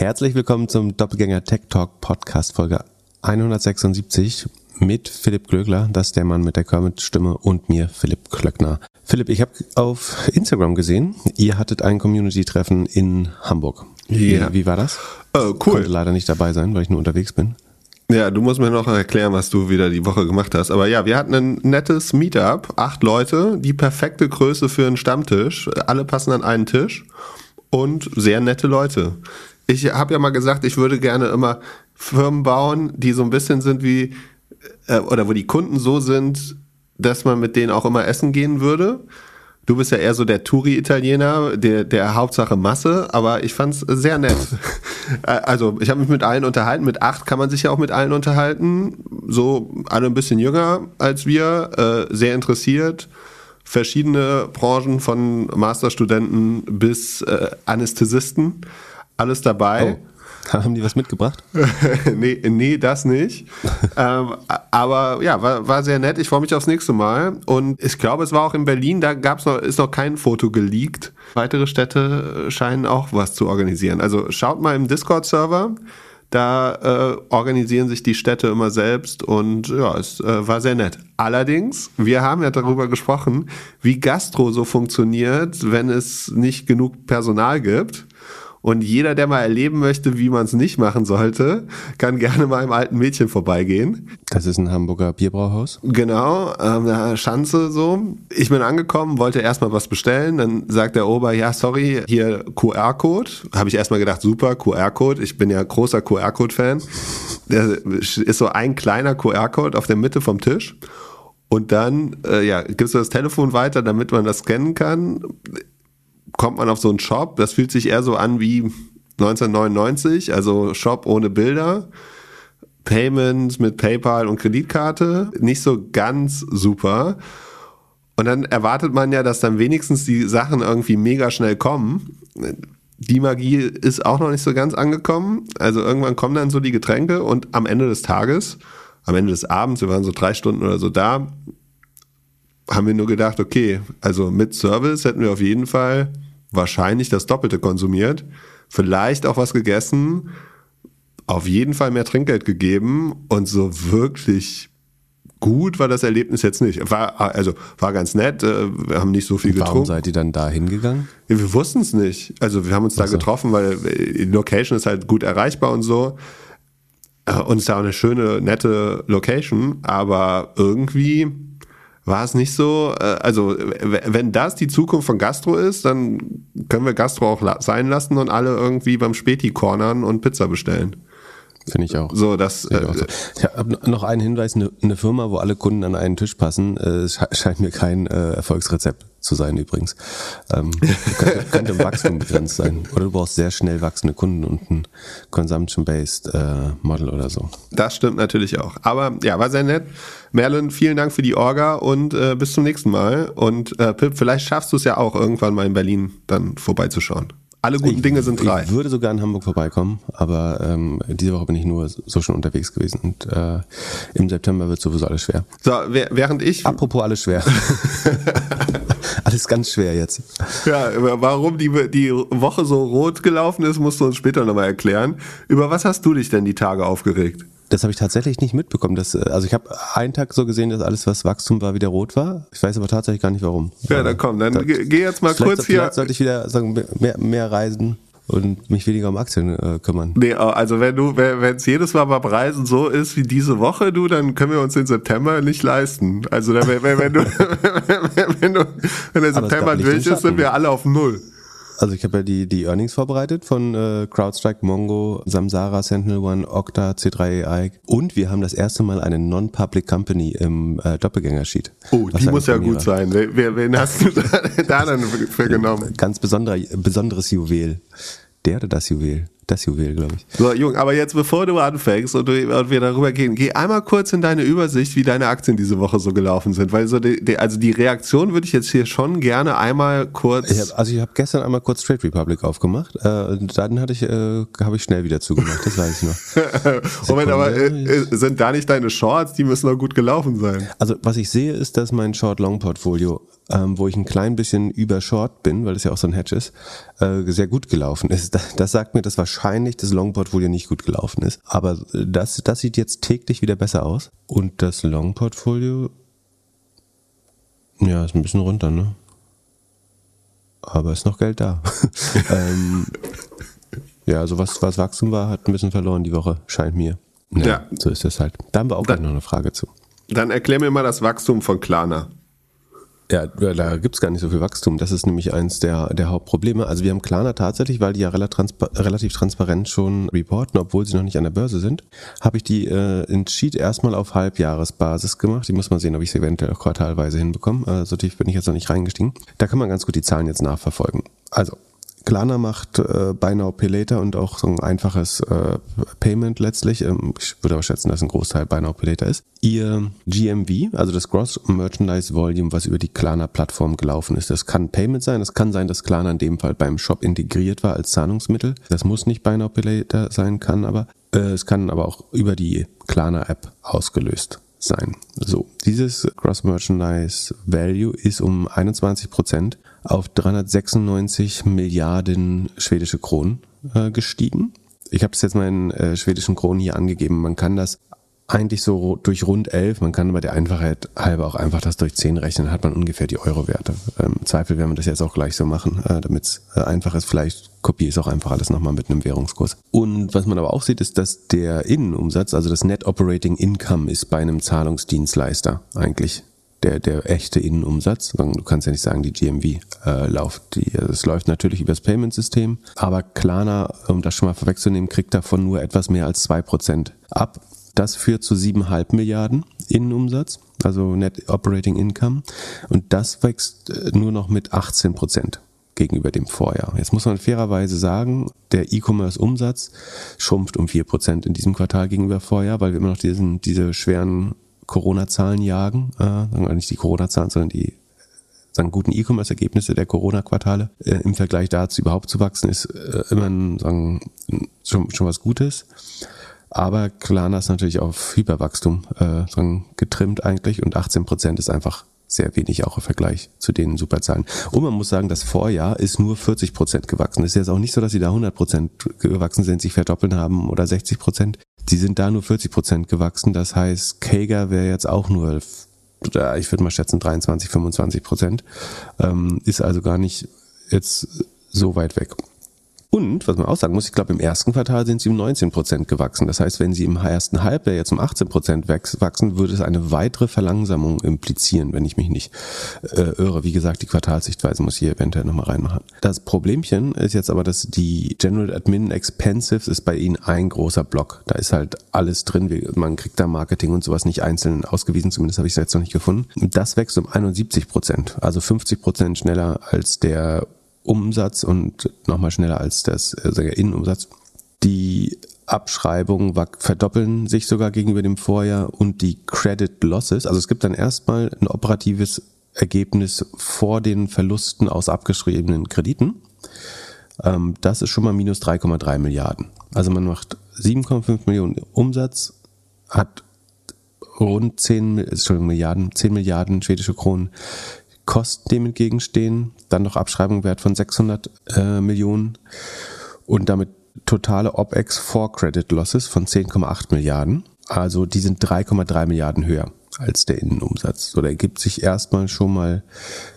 Herzlich willkommen zum Doppelgänger Tech Talk Podcast Folge 176 mit Philipp Glögler, das ist der Mann mit der Kermit-Stimme und mir, Philipp Klöckner. Philipp, ich habe auf Instagram gesehen, ihr hattet ein Community-Treffen in Hamburg. Ja. Wie, wie war das? Äh, cool. Konnte leider nicht dabei sein, weil ich nur unterwegs bin. Ja, du musst mir noch erklären, was du wieder die Woche gemacht hast. Aber ja, wir hatten ein nettes Meetup, acht Leute, die perfekte Größe für einen Stammtisch. Alle passen an einen Tisch und sehr nette Leute. Ich habe ja mal gesagt, ich würde gerne immer Firmen bauen, die so ein bisschen sind wie, äh, oder wo die Kunden so sind, dass man mit denen auch immer essen gehen würde. Du bist ja eher so der Touri-Italiener, der, der Hauptsache Masse, aber ich fand's sehr nett. Also ich habe mich mit allen unterhalten. Mit acht kann man sich ja auch mit allen unterhalten. So alle ein bisschen jünger als wir, äh, sehr interessiert. Verschiedene Branchen von Masterstudenten bis äh, Anästhesisten. Alles dabei. Oh. Haben die was mitgebracht? nee, nee, das nicht. ähm, aber ja, war, war sehr nett. Ich freue mich aufs nächste Mal. Und ich glaube, es war auch in Berlin, da gab's noch, ist noch kein Foto geleakt. Weitere Städte scheinen auch was zu organisieren. Also schaut mal im Discord-Server. Da äh, organisieren sich die Städte immer selbst und ja, es äh, war sehr nett. Allerdings, wir haben ja darüber gesprochen, wie Gastro so funktioniert, wenn es nicht genug Personal gibt. Und jeder, der mal erleben möchte, wie man es nicht machen sollte, kann gerne mal im alten Mädchen vorbeigehen. Das ist ein Hamburger Bierbrauhaus. Genau, ähm, da Schanze so. Ich bin angekommen, wollte erstmal was bestellen. Dann sagt der Ober, ja, sorry, hier QR-Code. Habe ich erstmal gedacht, super, QR-Code. Ich bin ja großer QR-Code-Fan. Der ist so ein kleiner QR-Code auf der Mitte vom Tisch. Und dann äh, ja, gibst du das Telefon weiter, damit man das scannen kann kommt man auf so einen Shop, das fühlt sich eher so an wie 1999, also Shop ohne Bilder. Payments mit PayPal und Kreditkarte, nicht so ganz super. Und dann erwartet man ja, dass dann wenigstens die Sachen irgendwie mega schnell kommen. Die Magie ist auch noch nicht so ganz angekommen. Also irgendwann kommen dann so die Getränke und am Ende des Tages, am Ende des Abends, wir waren so drei Stunden oder so da, haben wir nur gedacht, okay, also mit Service hätten wir auf jeden Fall wahrscheinlich das Doppelte konsumiert, vielleicht auch was gegessen, auf jeden Fall mehr Trinkgeld gegeben und so wirklich gut war das Erlebnis jetzt nicht. War, also war ganz nett, äh, wir haben nicht so viel Warum getrunken. seid ihr dann da hingegangen? Ja, wir wussten es nicht. Also wir haben uns da so. getroffen, weil die Location ist halt gut erreichbar und so. Äh, Und es ist ja auch eine schöne, nette Location, aber irgendwie war es nicht so, äh, also wenn das die Zukunft von Gastro ist, dann können wir Gastro auch sein lassen und alle irgendwie beim Späti cornern und Pizza bestellen. Finde ich auch. So, das, so. äh, Ich habe noch einen Hinweis, eine, eine Firma, wo alle Kunden an einen Tisch passen, äh, sche- scheint mir kein äh, Erfolgsrezept zu sein übrigens. Ähm, könnte, könnte im Wachstum begrenzt sein. Oder du brauchst sehr schnell wachsende Kunden und ein Consumption-Based äh, Model oder so. das stimmt natürlich auch. Aber ja, war sehr nett. Merlin, vielen Dank für die Orga und äh, bis zum nächsten Mal. Und äh, Pip, vielleicht schaffst du es ja auch irgendwann mal in Berlin dann vorbeizuschauen. Alle guten Dinge sind drei. Ich würde sogar in Hamburg vorbeikommen, aber ähm, diese Woche bin ich nur so schon unterwegs gewesen und äh, im September wird sowieso alles schwer. So, während ich Apropos alles schwer. alles ganz schwer jetzt. Ja, warum die, die Woche so rot gelaufen ist, musst du uns später nochmal erklären. Über was hast du dich denn die Tage aufgeregt? Das habe ich tatsächlich nicht mitbekommen. Dass, äh, also ich habe einen Tag so gesehen, dass alles, was Wachstum war, wieder rot war. Ich weiß aber tatsächlich gar nicht warum. Ja, dann komm, dann geh jetzt mal kurz hier. vielleicht sollte ich wieder sagen, mehr, mehr reisen und mich weniger um Aktien äh, kümmern. Nee, also wenn du, wenn es jedes Mal beim Reisen so ist wie diese Woche, du, dann können wir uns den September nicht leisten. Also dann, wenn, wenn, du, wenn, du, wenn der September durch ist, sind wir alle auf Null. Also ich habe ja die, die Earnings vorbereitet von äh, CrowdStrike, Mongo, Samsara, Sentinel One, Okta, C3AI und wir haben das erste Mal eine Non-Public Company im äh, Doppelgänger-Sheet. Oh, die muss ja gut war. sein. Wer, wen hast du da, da dann für genommen? Ganz besonderer, besonderes Juwel. Der oder das Juwel? Das Juwel, glaube ich. So, Jung, aber jetzt bevor du anfängst und, du, und wir darüber gehen, geh einmal kurz in deine Übersicht, wie deine Aktien diese Woche so gelaufen sind. Weil so die, die, also die Reaktion würde ich jetzt hier schon gerne einmal kurz. Ich hab, also ich habe gestern einmal kurz Trade Republic aufgemacht äh, dann hatte ich, äh, habe ich schnell wieder zugemacht, das weiß ich noch. Moment, aber äh, äh, sind da nicht deine Shorts? Die müssen doch gut gelaufen sein. Also was ich sehe, ist, dass mein Short-Long-Portfolio ähm, wo ich ein klein bisschen über Short bin, weil es ja auch so ein Hedge ist, äh, sehr gut gelaufen ist. Das, das sagt mir, dass wahrscheinlich das Long-Portfolio nicht gut gelaufen ist. Aber das, das sieht jetzt täglich wieder besser aus. Und das Long-Portfolio, ja, ist ein bisschen runter, ne? Aber ist noch Geld da. ähm, ja, also was, was Wachstum war, hat ein bisschen verloren die Woche, scheint mir. Ja, ja. So ist es halt. Da haben wir auch gleich noch eine Frage zu. Dann erklär mir mal das Wachstum von Klarna. Ja, da gibt's gar nicht so viel Wachstum. Das ist nämlich eins der, der Hauptprobleme. Also wir haben Klarna tatsächlich, weil die ja relativ, transpa relativ transparent schon reporten, obwohl sie noch nicht an der Börse sind, habe ich die äh, in Sheet erstmal auf Halbjahresbasis gemacht. Die muss man sehen, ob ich sie eventuell auch quartalweise hinbekomme. Äh, so tief bin ich jetzt noch nicht reingestiegen. Da kann man ganz gut die Zahlen jetzt nachverfolgen. Also Klarna macht äh, Buy Now Pay Later und auch so ein einfaches äh, Payment letztlich. Ähm, ich würde aber schätzen, dass ein Großteil Buy Now Pay Later ist. Ihr GMV, also das Gross Merchandise Volume, was über die Klarna-Plattform gelaufen ist, das kann Payment sein. Es kann sein, dass Klarna in dem Fall beim Shop integriert war als Zahlungsmittel. Das muss nicht Buy Now Pay Later sein, kann aber. Äh, es kann aber auch über die Klarna-App ausgelöst sein. So, dieses Gross Merchandise Value ist um 21 Prozent auf 396 Milliarden schwedische Kronen äh, gestiegen. Ich habe das jetzt mal in äh, schwedischen Kronen hier angegeben. Man kann das eigentlich so durch rund 11, man kann aber der Einfachheit halber auch einfach das durch 10 rechnen, hat man ungefähr die Euro-Werte. Ähm, Im Zweifel werden wir das jetzt auch gleich so machen, äh, damit es äh, einfach ist. Vielleicht kopiere ich es auch einfach alles nochmal mit einem Währungskurs. Und was man aber auch sieht, ist, dass der Innenumsatz, also das Net Operating Income ist bei einem Zahlungsdienstleister eigentlich der, der echte Innenumsatz. Du kannst ja nicht sagen, die GMV äh, läuft. Die, es läuft natürlich über das Payment-System, aber Klarna, um das schon mal vorwegzunehmen, kriegt davon nur etwas mehr als zwei Prozent ab. Das führt zu siebeneinhalb Milliarden Innenumsatz, also Net Operating Income. Und das wächst äh, nur noch mit 18 Prozent gegenüber dem Vorjahr. Jetzt muss man fairerweise sagen, der E-Commerce-Umsatz schrumpft um vier Prozent in diesem Quartal gegenüber Vorjahr, weil wir immer noch diesen, diese schweren Corona-Zahlen jagen, äh, nicht die Corona-Zahlen, sondern die sagen, guten E-Commerce-Ergebnisse der Corona-Quartale äh, im Vergleich dazu überhaupt zu wachsen, ist äh, immer ein, sagen, schon, schon was Gutes. Aber Klarna ist natürlich auf Hyperwachstum äh, sagen, getrimmt eigentlich und 18 Prozent ist einfach sehr wenig auch im Vergleich zu den Superzahlen. Und man muss sagen, das Vorjahr ist nur 40 Prozent gewachsen. Es ist jetzt auch nicht so, dass sie da 100 Prozent gewachsen sind, sich verdoppeln haben oder 60 Prozent. Die sind da nur 40 Prozent gewachsen. Das heißt, Kager wäre jetzt auch nur, ich würde mal schätzen, 23, 25 Prozent. Ähm, ist also gar nicht jetzt so weit weg. Und, was man auch sagen muss, ich glaube, im ersten Quartal sind sie um 19 Prozent gewachsen. Das heißt, wenn sie im ersten Halbjahr jetzt um 18 Prozent wachsen, würde es eine weitere Verlangsamung implizieren, wenn ich mich nicht äh, irre. Wie gesagt, die Quartalssichtweise muss ich hier eventuell nochmal reinmachen. Das Problemchen ist jetzt aber, dass die General Admin Expensives ist bei ihnen ein großer Block. Da ist halt alles drin. Man kriegt da Marketing und sowas nicht einzeln ausgewiesen. Zumindest habe ich es jetzt noch nicht gefunden. Und das wächst um 71 Prozent. Also 50 Prozent schneller als der Umsatz und nochmal schneller als das also der Innenumsatz. Die Abschreibungen verdoppeln sich sogar gegenüber dem Vorjahr und die Credit Losses, also es gibt dann erstmal ein operatives Ergebnis vor den Verlusten aus abgeschriebenen Krediten. Ähm, das ist schon mal minus 3,3 Milliarden. Also man macht 7,5 Millionen Umsatz, hat rund 10, Entschuldigung, Milliarden, 10 Milliarden schwedische Kronen Kosten dem entgegenstehen, dann noch Abschreibung wert von 600 äh, Millionen und damit totale OPEX vor Credit Losses von 10,8 Milliarden. Also die sind 3,3 Milliarden höher als der Innenumsatz. So, da ergibt sich erstmal schon mal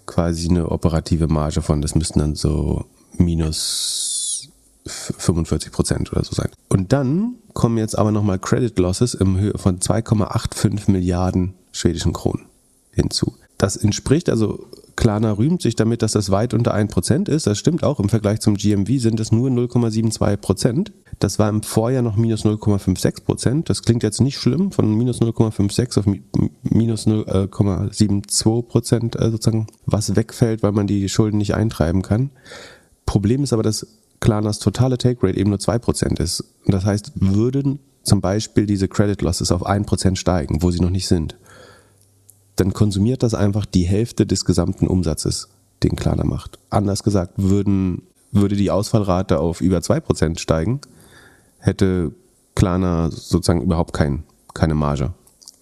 quasi eine operative Marge von, das müssten dann so minus 45 Prozent oder so sein. Und dann kommen jetzt aber nochmal Credit Losses im Höhe von 2,85 Milliarden schwedischen Kronen hinzu. Das entspricht, also Klarna rühmt sich damit, dass das weit unter 1% ist. Das stimmt auch. Im Vergleich zum GMV sind es nur 0,72%. Das war im Vorjahr noch minus 0,56%. Das klingt jetzt nicht schlimm, von minus 0,56 auf minus 0,72% äh, sozusagen, was wegfällt, weil man die Schulden nicht eintreiben kann. Problem ist aber, dass Klarnas totale Take Rate eben nur 2% ist. Das heißt, würden zum Beispiel diese Credit Losses auf 1% steigen, wo sie noch nicht sind, dann konsumiert das einfach die Hälfte des gesamten Umsatzes, den Klarna macht. Anders gesagt, würden, würde die Ausfallrate auf über 2% steigen, hätte Klarna sozusagen überhaupt kein, keine Marge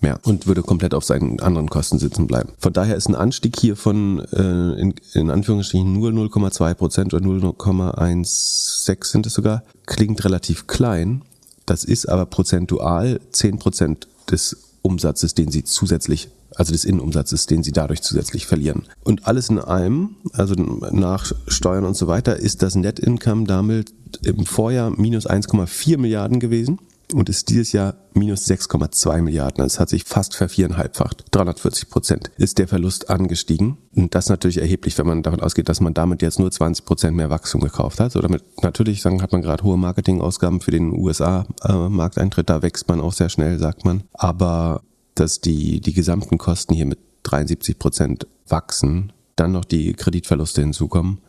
mehr und würde komplett auf seinen anderen Kosten sitzen bleiben. Von daher ist ein Anstieg hier von äh, in, in Anführungsstrichen nur 0,2 Prozent oder 0,16% sind es sogar, klingt relativ klein. Das ist aber prozentual 10 Prozent des Umsatzes, den sie zusätzlich also des Innenumsatzes, den sie dadurch zusätzlich verlieren. Und alles in allem, also nach Steuern und so weiter, ist das Net Income damit im Vorjahr minus 1,4 Milliarden gewesen und ist dieses Jahr minus 6,2 Milliarden. Also es hat sich fast verviereinhalbfacht. 340 Prozent ist der Verlust angestiegen. Und das natürlich erheblich, wenn man davon ausgeht, dass man damit jetzt nur 20 Prozent mehr Wachstum gekauft hat. So damit natürlich sagen, hat man gerade hohe Marketingausgaben für den USA-Markteintritt. Äh, da wächst man auch sehr schnell, sagt man. Aber dass die, die gesamten Kosten hier mit 73 Prozent wachsen, dann noch die Kreditverluste hinzukommen,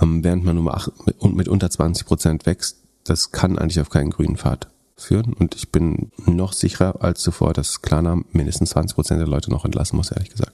ähm, während man nur mit, unter 20 Prozent wächst, das kann eigentlich auf keinen grünen Pfad führen. Und ich bin noch sicherer als zuvor, dass Klarna mindestens 20 Prozent der Leute noch entlassen muss, ehrlich gesagt.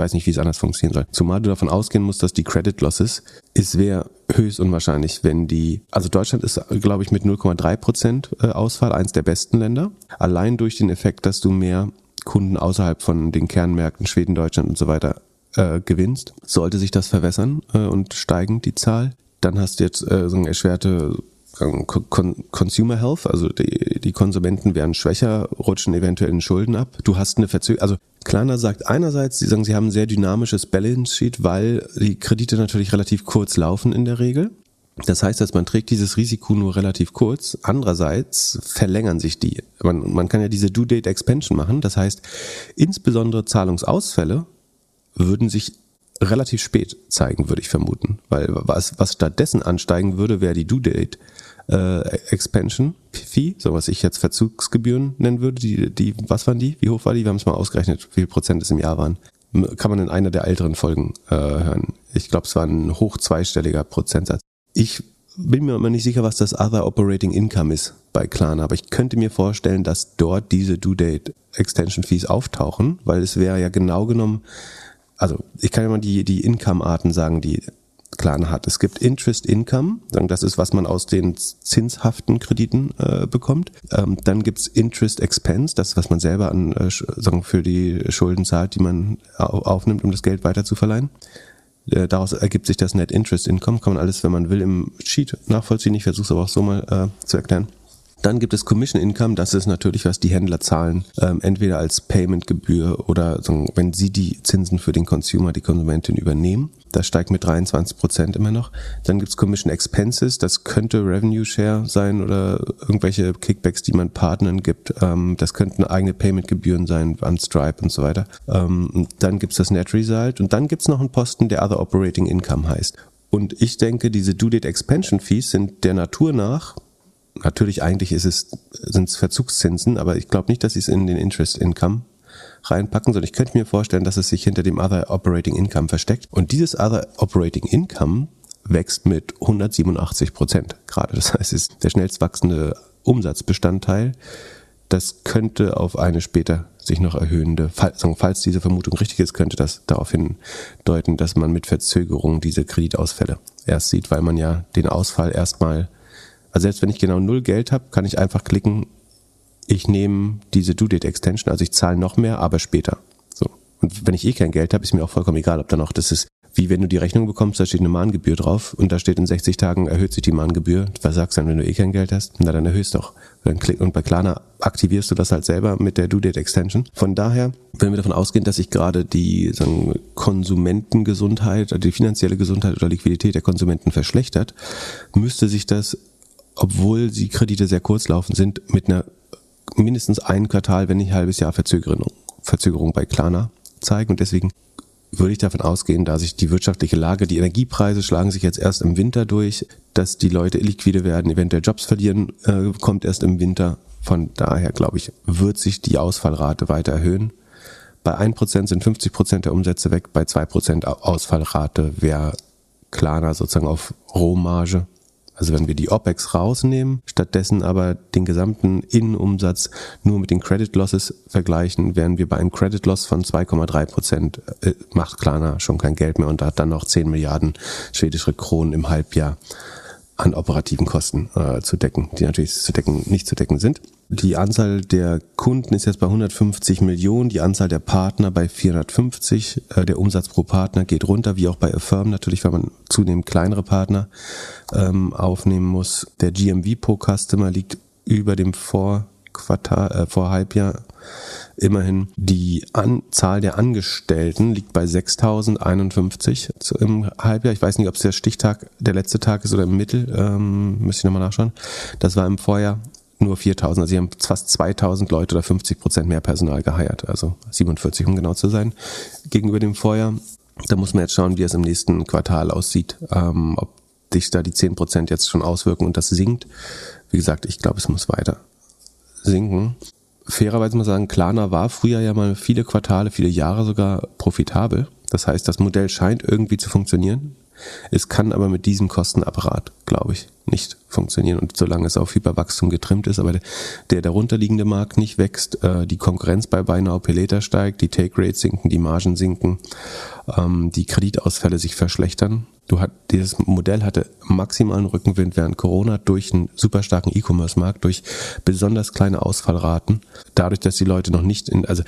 Weiß nicht, wie es anders funktionieren soll. Zumal du davon ausgehen musst, dass die Credit Losses, es wäre höchst unwahrscheinlich, wenn die, also Deutschland ist, glaube ich, mit 0,3 Prozent äh, Ausfall eins der besten Länder. Allein durch den Effekt, dass du mehr Kunden außerhalb von den Kernmärkten Schweden, Deutschland und so weiter äh, gewinnst, sollte sich das verwässern äh, und steigen die Zahl. Dann hast du jetzt äh, so eine erschwerte Consumer Health, also die, die Konsumenten werden schwächer, rutschen eventuell in Schulden ab. Du hast eine Verzögerung, also Klarna sagt einerseits, sie sagen, sie haben ein sehr dynamisches Balance Sheet, weil die Kredite natürlich relativ kurz laufen in der Regel. Das heißt, dass man trägt dieses Risiko nur relativ kurz. Andererseits verlängern sich die. Man, man kann ja diese Due Date Expansion machen. Das heißt, insbesondere Zahlungsausfälle würden sich relativ spät zeigen, würde ich vermuten. Weil was, was stattdessen ansteigen würde, wäre die Due Date äh, Expansion Fee, so was ich jetzt Verzugsgebühren nennen würde. Die, die, was waren die? Wie hoch war die? Wir haben es mal ausgerechnet, wie viel Prozent es im Jahr waren. Kann man in einer der älteren Folgen äh, hören. Ich glaube, es war ein hoch zweistelliger Prozentsatz. Ich bin mir immer nicht sicher, was das Other Operating Income ist bei Klarna, aber ich könnte mir vorstellen, dass dort diese Due Date Extension Fees auftauchen, weil es wäre ja genau genommen, also ich kann ja mal die, die Income-Arten sagen, die Klarna hat. Es gibt Interest Income, das ist, was man aus den zinshaften Krediten äh, bekommt. Ähm, dann gibt's Interest Expense, das was man selber an, äh, sagen, für die Schulden zahlt, die man aufnimmt, um das Geld weiter. Äh, daraus ergibt sich das Net Interest Income, kann man alles, wenn man will, im Sheet nachvollziehen. Ich versuche es aber auch so mal äh, zu erklären. Dann gibt es Commission Income, das ist natürlich, was die Händler zahlen, ähm, entweder als Paymentgebühr oder so, wenn sie die Zinsen für den Consumer, die Konsumentin übernehmen. Das steigt mit 23 Prozent immer noch. Dann gibt's Commission Expenses, das könnte Revenue Share sein oder irgendwelche Kickbacks, die man Partnern gibt. Ähm, das könnten eigene Paymentgebühren sein an Stripe und so weiter. Ähm, dann gibt's das Net Result und dann gibt's noch einen Posten, der Other Operating Income heißt. Und ich denke, diese Due Date Expansion Fees sind der Natur nach natürlich eigentlich ist es, sind es Verzugszinsen, aber ich glaube nicht, dass sie es in den Interest Income reinpacken, sondern ich könnte mir vorstellen, dass es sich hinter dem Other Operating Income versteckt. Und dieses Other Operating Income wächst mit 187 Prozent gerade. Das heißt, es ist der schnellst wachsende Umsatzbestandteil. Das könnte auf eine später sich noch erhöhende, falls diese Vermutung richtig ist, könnte das darauf hindeuten, dass man mit Verzögerung diese Kreditausfälle erst sieht, weil man ja den Ausfall erstmal also selbst wenn ich genau null Geld habe, kann ich einfach klicken, ich nehme diese Due Date Extension, also ich zahle noch mehr, aber später. So. Und wenn ich eh kein Geld habe, ist mir auch vollkommen egal, ob da noch das ist, wie wenn du die Rechnung bekommst, da steht eine Mahngebühr drauf und da steht in 60 Tagen erhöht sich die Mahngebühr. Was sagst du dann, wenn du eh kein Geld hast? Na, dann erhöhst doch. Dann und bei Klarna aktivierst du das halt selber mit der Due Date Extension. Von daher, wenn wir davon ausgehen, dass sich gerade die sagen, Konsumentengesundheit, die finanzielle Gesundheit oder Liquidität der Konsumenten verschlechtert, müsste sich das obwohl die Kredite sehr kurzlaufend sind, mit einer mindestens ein Quartal, wenn nicht ein halbes Jahr Verzögerung, Verzögerung bei Klarna zeigen. Und deswegen würde ich davon ausgehen, da sich die wirtschaftliche Lage, die Energiepreise schlagen sich jetzt erst im Winter durch, dass die Leute illiquide werden, eventuell Jobs verlieren, äh, kommt erst im Winter. Von daher, glaube ich, wird sich die Ausfallrate weiter erhöhen. Bei 1% sind 50% der Umsätze weg, bei 2% Ausfallrate wäre Klarna sozusagen auf Rohmarge also wenn wir die OPEX rausnehmen, stattdessen aber den gesamten Innenumsatz nur mit den Credit Losses vergleichen, wären wir bei einem Credit Loss von 2,3 Prozent, äh, macht Klarna schon kein Geld mehr und hat dann noch 10 Milliarden schwedische Kronen im Halbjahr an operativen Kosten äh, zu decken, die natürlich zu decken, nicht zu decken sind. Die Anzahl der Kunden ist jetzt bei 150 Millionen, die Anzahl der Partner bei 450. Äh, der Umsatz pro Partner geht runter, wie auch bei Affirm natürlich, weil man zunehmend kleinere Partner ähm, aufnehmen muss. Der GMV pro Customer liegt über dem Vorquartal, äh, Vorhalbjahr immerhin. Die Anzahl der Angestellten liegt bei 6.051 im Halbjahr. Ich weiß nicht, ob es der Stichtag der letzte Tag ist oder im Mittel. Ähm, müsste ich nochmal nachschauen. Das war im Vorjahr nur 4000. Also sie haben fast 2000 Leute oder 50 Prozent mehr Personal geheiert. Also 47, um genau zu sein, gegenüber dem Vorjahr. Da muss man jetzt schauen, wie es im nächsten Quartal aussieht. Ähm, ob sich da die 10 Prozent jetzt schon auswirken und das sinkt. Wie gesagt, ich glaube, es muss weiter sinken. Fairerweise muss man sagen, Klarna war früher ja mal viele Quartale, viele Jahre sogar profitabel. Das heißt, das Modell scheint irgendwie zu funktionieren. Es kann aber mit diesem Kostenapparat, glaube ich, nicht funktionieren. Und solange es auf Hyperwachstum getrimmt ist, aber der darunterliegende Markt nicht wächst, äh, die Konkurrenz bei Buy Now Later steigt, die Take Rates sinken, die Margen sinken, ähm, die Kreditausfälle sich verschlechtern. Du hat, dieses Modell hatte maximalen Rückenwind während Corona durch einen super starken E-Commerce-Markt, durch besonders kleine Ausfallraten, dadurch, dass die Leute noch nicht in, also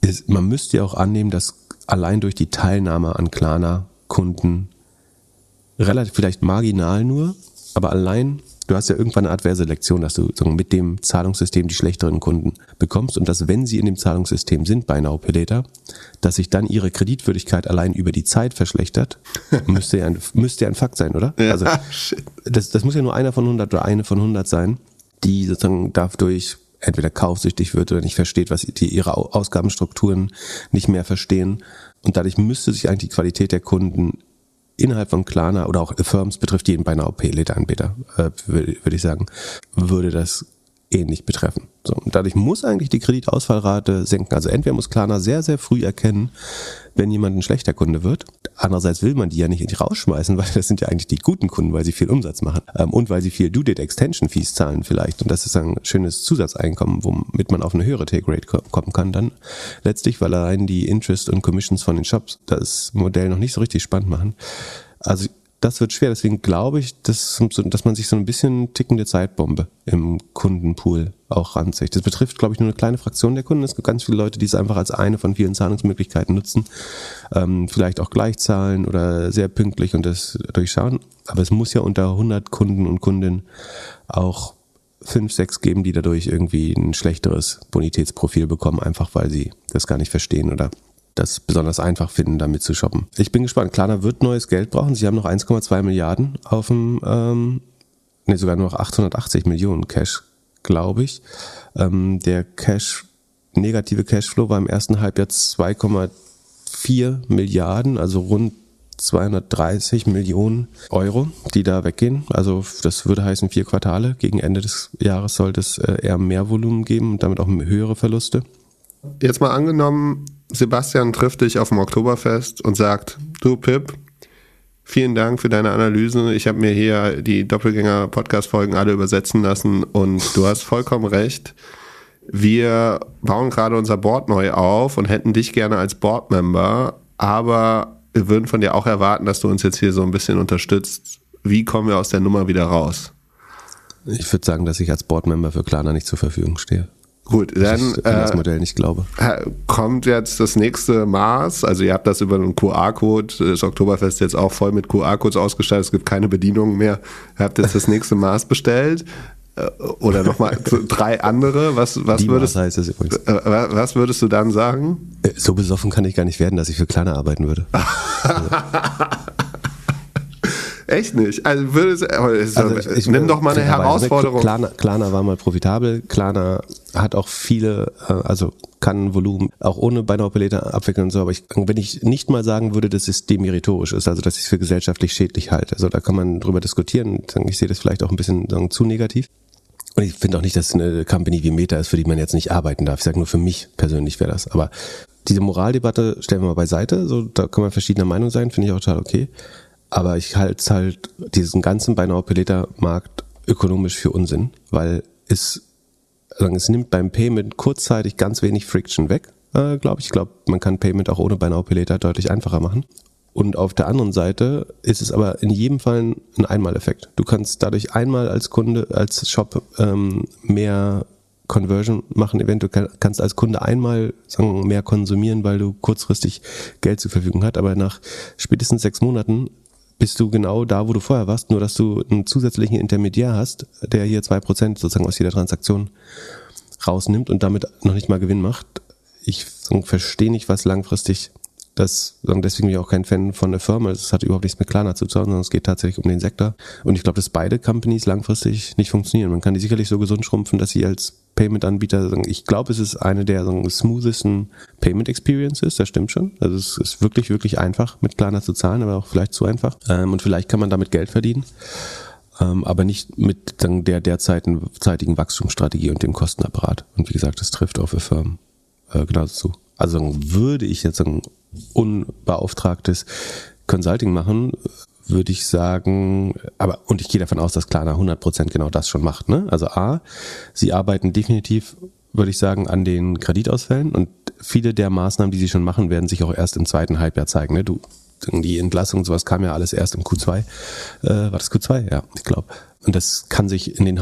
ist, man müsste ja auch annehmen, dass allein durch die Teilnahme an Klarna Kunden relativ vielleicht marginal nur, aber allein, du hast ja irgendwann eine Art Selektion, dass du mit dem Zahlungssystem die schlechteren Kunden bekommst und dass, wenn sie in dem Zahlungssystem sind bei Now Pay dass sich dann ihre Kreditwürdigkeit allein über die Zeit verschlechtert, müsste ja ein, müsste ja ein Fakt sein, oder? Ja, also, das, das muss ja nur einer von 100 oder eine von 100 sein, die sozusagen dadurch entweder kaufsüchtig wird oder nicht versteht, was die ihre Ausgabenstrukturen nicht mehr verstehen. Und dadurch müsste sich eigentlich die Qualität der Kunden innerhalb von Klarna oder auch Firms betrifft jeden beinahe OP-Later-Anbieter, äh, würde würd ich sagen, würde das ähnlich betreffen. So, und dadurch muss eigentlich die Kreditausfallrate senken. Also entweder muss Klarna sehr, sehr früh erkennen, wenn jemand ein schlechter Kunde wird. Andererseits will man die ja nicht rausschmeißen, weil das sind ja eigentlich die guten Kunden, weil sie viel Umsatz machen ähm, und weil sie viel Due-Date-Extension-Fees zahlen vielleicht. Und das ist ein schönes Zusatzeinkommen, womit man auf eine höhere Take-Rate kommen kann dann letztlich, weil allein die Interest und Commissions von den Shops das Modell noch nicht so richtig spannend machen. Also das wird schwer. Deswegen glaube ich, dass, dass man sich so ein bisschen tickende Zeitbombe im Kundenpool auch ranzieht. Das betrifft, glaube ich, nur eine kleine Fraktion der Kunden. Es gibt ganz viele Leute, die es einfach als eine von vielen Zahlungsmöglichkeiten nutzen. Ähm, vielleicht auch gleich zahlen oder sehr pünktlich und das durchschauen. Aber es muss ja unter 100 Kunden und Kundinnen auch fünf, sechs geben, die dadurch irgendwie ein schlechteres Bonitätsprofil bekommen, einfach weil sie das gar nicht verstehen oder das besonders einfach finden, damit zu shoppen. Ich bin gespannt. Klarna wird neues Geld brauchen. Sie haben noch 1,2 Milliarden auf dem, ähm, nee, sogar nur noch 880 Millionen Cash, glaube ich. Ähm, der Cash, negative Cashflow war im ersten Halbjahr 2,4 Milliarden, also rund 230 Millionen Euro, die da weggehen. Also das würde heißen vier Quartale. Gegen Ende des Jahres sollte es äh, eher mehr Volumen geben und damit auch höhere Verluste. Jetzt mal angenommen, Sebastian trifft dich auf dem Oktoberfest und sagt, du Pip, vielen Dank für deine Analyse. Ich habe mir hier die Doppelgänger-Podcast-Folgen alle übersetzen lassen und du hast vollkommen recht. Wir bauen gerade unser Board neu auf und hätten dich gerne als Boardmember, aber wir würden von dir auch erwarten, dass du uns jetzt hier so ein bisschen unterstützt. Wie kommen wir aus der Nummer wieder raus? Ich würde sagen, dass ich als Boardmember für Klarna nicht zur Verfügung stehe. Gut, dann äh, das Modell nicht glaube. Kommt jetzt das nächste Maß. Also ihr habt das über einen QR-Code. Das Oktoberfest jetzt auch voll mit QR-Codes ausgestattet. Es gibt keine Bedienungen mehr. Ihr habt jetzt das nächste Maß bestellt. Äh, oder nochmal drei andere. Was, was, würdest, heißt es übrigens. Äh, was würdest du dann sagen? Äh, so besoffen kann ich gar nicht werden, dass ich für Kleiner arbeiten würde. also. Echt nicht. Also würde es, also ich, ich, nimm doch mal eine Herausforderung. Klarna, Klarna war mal profitabel. Klarna hat auch viele, äh, also kann Volumen auch ohne Buy abwickeln und so. Aber ich, wenn ich nicht mal sagen würde, dass es demeritorisch ist, also dass ich es für gesellschaftlich schädlich halte, also da kann man drüber diskutieren. Ich sehe das vielleicht auch ein bisschen sagen, zu negativ. Und ich finde auch nicht, dass eine Company wie Meta ist, für die man jetzt nicht arbeiten darf. Ich sage nur für mich persönlich wäre das. Aber diese Moraldebatte stellen wir mal beiseite. So, da kann man verschiedener Meinung sein, finde ich auch total okay. Aber ich halte halt diesen ganzen Buy Now Markt ökonomisch für Unsinn, weil es, also es nimmt beim Payment kurzzeitig ganz wenig Friction weg, äh, glaube ich. Ich glaube, man kann Payment auch ohne Buy Now deutlich einfacher machen. Und auf der anderen Seite ist es aber in jedem Fall ein Einmaleffekt. Du kannst dadurch einmal als Kunde, als Shop ähm, mehr Conversion machen. Eventuell kannst als Kunde einmal sagen, mehr konsumieren, weil du kurzfristig Geld zur Verfügung hast. Aber nach spätestens sechs Monaten bist du genau da, wo du vorher warst, nur dass du einen zusätzlichen Intermediär hast, der hier zwei Prozent sozusagen aus jeder Transaktion rausnimmt und damit noch nicht mal Gewinn macht. Ich verstehe nicht, was langfristig das, deswegen bin ich auch kein Fan von der Firma. Es hat überhaupt nichts mit Klarna zu tun, sondern es geht tatsächlich um den Sektor. Und ich glaube, dass beide Companies langfristig nicht funktionieren. Man kann die sicherlich so gesund schrumpfen, dass sie als Payment-Anbieter ich glaube, es ist eine der sagen, smoothesten Payment Experiences, das stimmt schon. Also es ist wirklich, wirklich einfach, mit Klarna zu zahlen, aber auch vielleicht zu einfach. Ähm, und vielleicht kann man damit Geld verdienen. Ähm, aber nicht mit der derzeitigen Wachstumsstrategie und dem Kostenapparat. Und wie gesagt, das trifft für Firmen äh, genauso zu. Also würde ich jetzt sagen, unbeauftragtes Consulting machen, würde ich sagen, aber und ich gehe davon aus, dass Klarna 100% genau das schon macht. Ne? Also A, sie arbeiten definitiv, würde ich sagen, an den Kreditausfällen und viele der Maßnahmen, die sie schon machen, werden sich auch erst im zweiten Halbjahr zeigen. Ne? Du, die Entlassung, sowas kam ja alles erst im Q2. Äh, war das Q2? Ja, ich glaube. Und das kann sich in den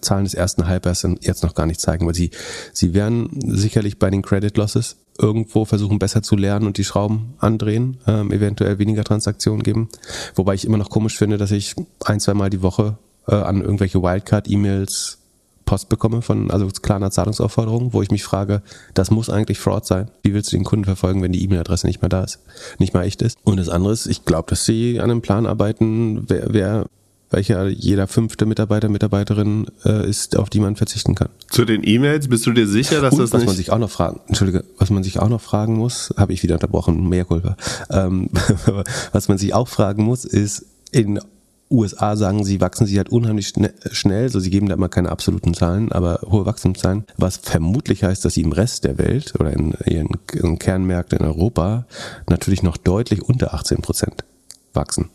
Zahlen des ersten Halbjahres jetzt noch gar nicht zeigen, weil sie, sie werden sicherlich bei den Credit Losses irgendwo versuchen besser zu lernen und die Schrauben andrehen, ähm, eventuell weniger Transaktionen geben. Wobei ich immer noch komisch finde, dass ich ein, zwei Mal die Woche äh, an irgendwelche Wildcard-E-Mails Post bekomme von, also kleiner Zahlungsaufforderungen, wo ich mich frage, das muss eigentlich Fraud sein. Wie willst du den Kunden verfolgen, wenn die E-Mail-Adresse nicht mehr da ist, nicht mehr echt ist? Und das andere ist, ich glaube, dass sie an einem Plan arbeiten, wer, wer welcher jeder fünfte Mitarbeiter, Mitarbeiterin äh, ist, auf die man verzichten kann. Zu den E-Mails, bist du dir sicher, dass Und das was nicht... man sich auch noch fragen, Entschuldige, was man sich auch noch fragen muss, habe ich wieder unterbrochen, mehr Kulpa. Ähm, was man sich auch fragen muss, ist, in USA sagen sie, wachsen sie halt unheimlich schnell, so sie geben da immer keine absoluten Zahlen, aber hohe Wachstumszahlen, was vermutlich heißt, dass sie im Rest der Welt oder in ihren Kernmärkten in Europa natürlich noch deutlich unter 18 Prozent wachsen.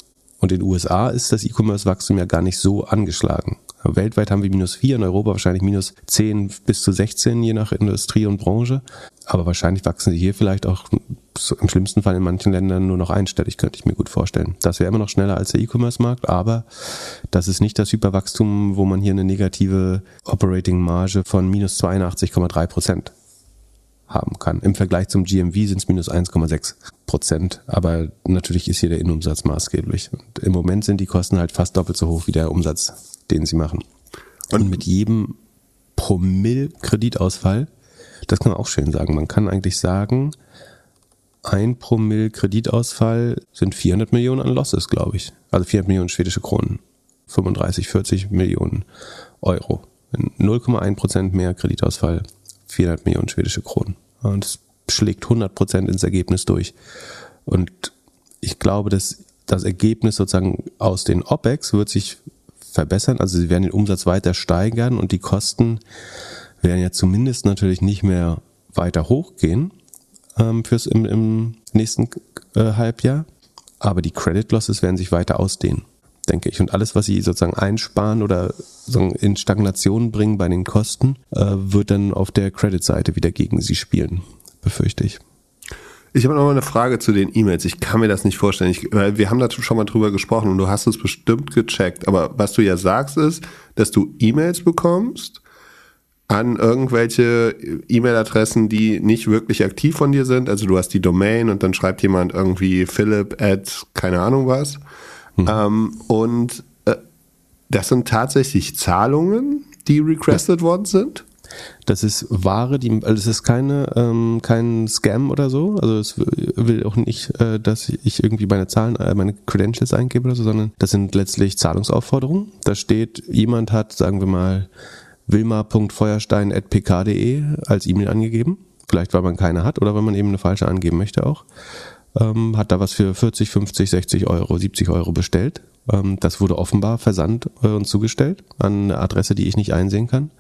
Und in den USA ist das E-Commerce-Wachstum ja gar nicht so angeschlagen. Weltweit haben wir minus 4, in Europa wahrscheinlich minus 10 bis zu 16, je nach Industrie und Branche. Aber wahrscheinlich wachsen sie hier vielleicht auch im schlimmsten Fall in manchen Ländern nur noch einstellig, könnte ich mir gut vorstellen. Das wäre immer noch schneller als der E-Commerce-Markt, aber das ist nicht das Hyperwachstum, wo man hier eine negative Operating-Marge von minus 82,3 Prozent haben kann. Im Vergleich zum GMV sind es minus 1,6 Prozent, aber natürlich ist hier der Innenumsatz maßgeblich. Und im Moment sind die Kosten halt fast doppelt so hoch wie der Umsatz, den sie machen. Und mit jedem Promille-Kreditausfall, das kann man auch schön sagen, man kann eigentlich sagen, ein Promille Kreditausfall sind 400 Millionen an Losses, glaube ich. Also 400 Millionen schwedische Kronen. 35, 40 Millionen Euro. 0,1 Prozent mehr Kreditausfall 400 Millionen schwedische Kronen. Und es schlägt 100 Prozent ins Ergebnis durch. Und ich glaube, dass das Ergebnis sozusagen aus den OPEX wird sich verbessern. Also sie werden den Umsatz weiter steigern und die Kosten werden ja zumindest natürlich nicht mehr weiter hochgehen ähm, fürs im, im nächsten äh, Halbjahr. Aber die Credit Losses werden sich weiter ausdehnen denke ich. Und alles, was sie sozusagen einsparen oder in Stagnation bringen bei den Kosten, äh, wird dann auf der Credit-Seite wieder gegen sie spielen, befürchte ich. Ich habe noch mal eine Frage zu den E-Mails. Ich kann mir das nicht vorstellen. Ich, weil wir haben da schon mal drüber gesprochen und du hast es bestimmt gecheckt. Aber was du ja sagst ist, dass du E-Mails bekommst an irgendwelche E-Mail-Adressen, die nicht wirklich aktiv von dir sind. Also du hast die Domain und dann schreibt jemand irgendwie Philipp at keine Ahnung was. Mhm. Ähm, und das sind tatsächlich Zahlungen, die requested ja. worden sind? Das ist Ware, die, also es ist keine, ähm, kein Scam oder so. Also es will auch nicht, äh, dass ich irgendwie meine Zahlen, äh, meine Credentials eingebe oder so, sondern das sind letztlich Zahlungsaufforderungen. Da steht, jemand hat, sagen wir mal, wilma.feuerstein.pk.de als E-Mail angegeben. Vielleicht, weil man keine hat oder weil man eben eine falsche angeben möchte auch ähm, hat da was für 40, 50, 60 Euro, 70 Euro bestellt. Ähm, das wurde offenbar versandt äh, und zugestellt an eine Adresse, die ich nicht einsehen kann.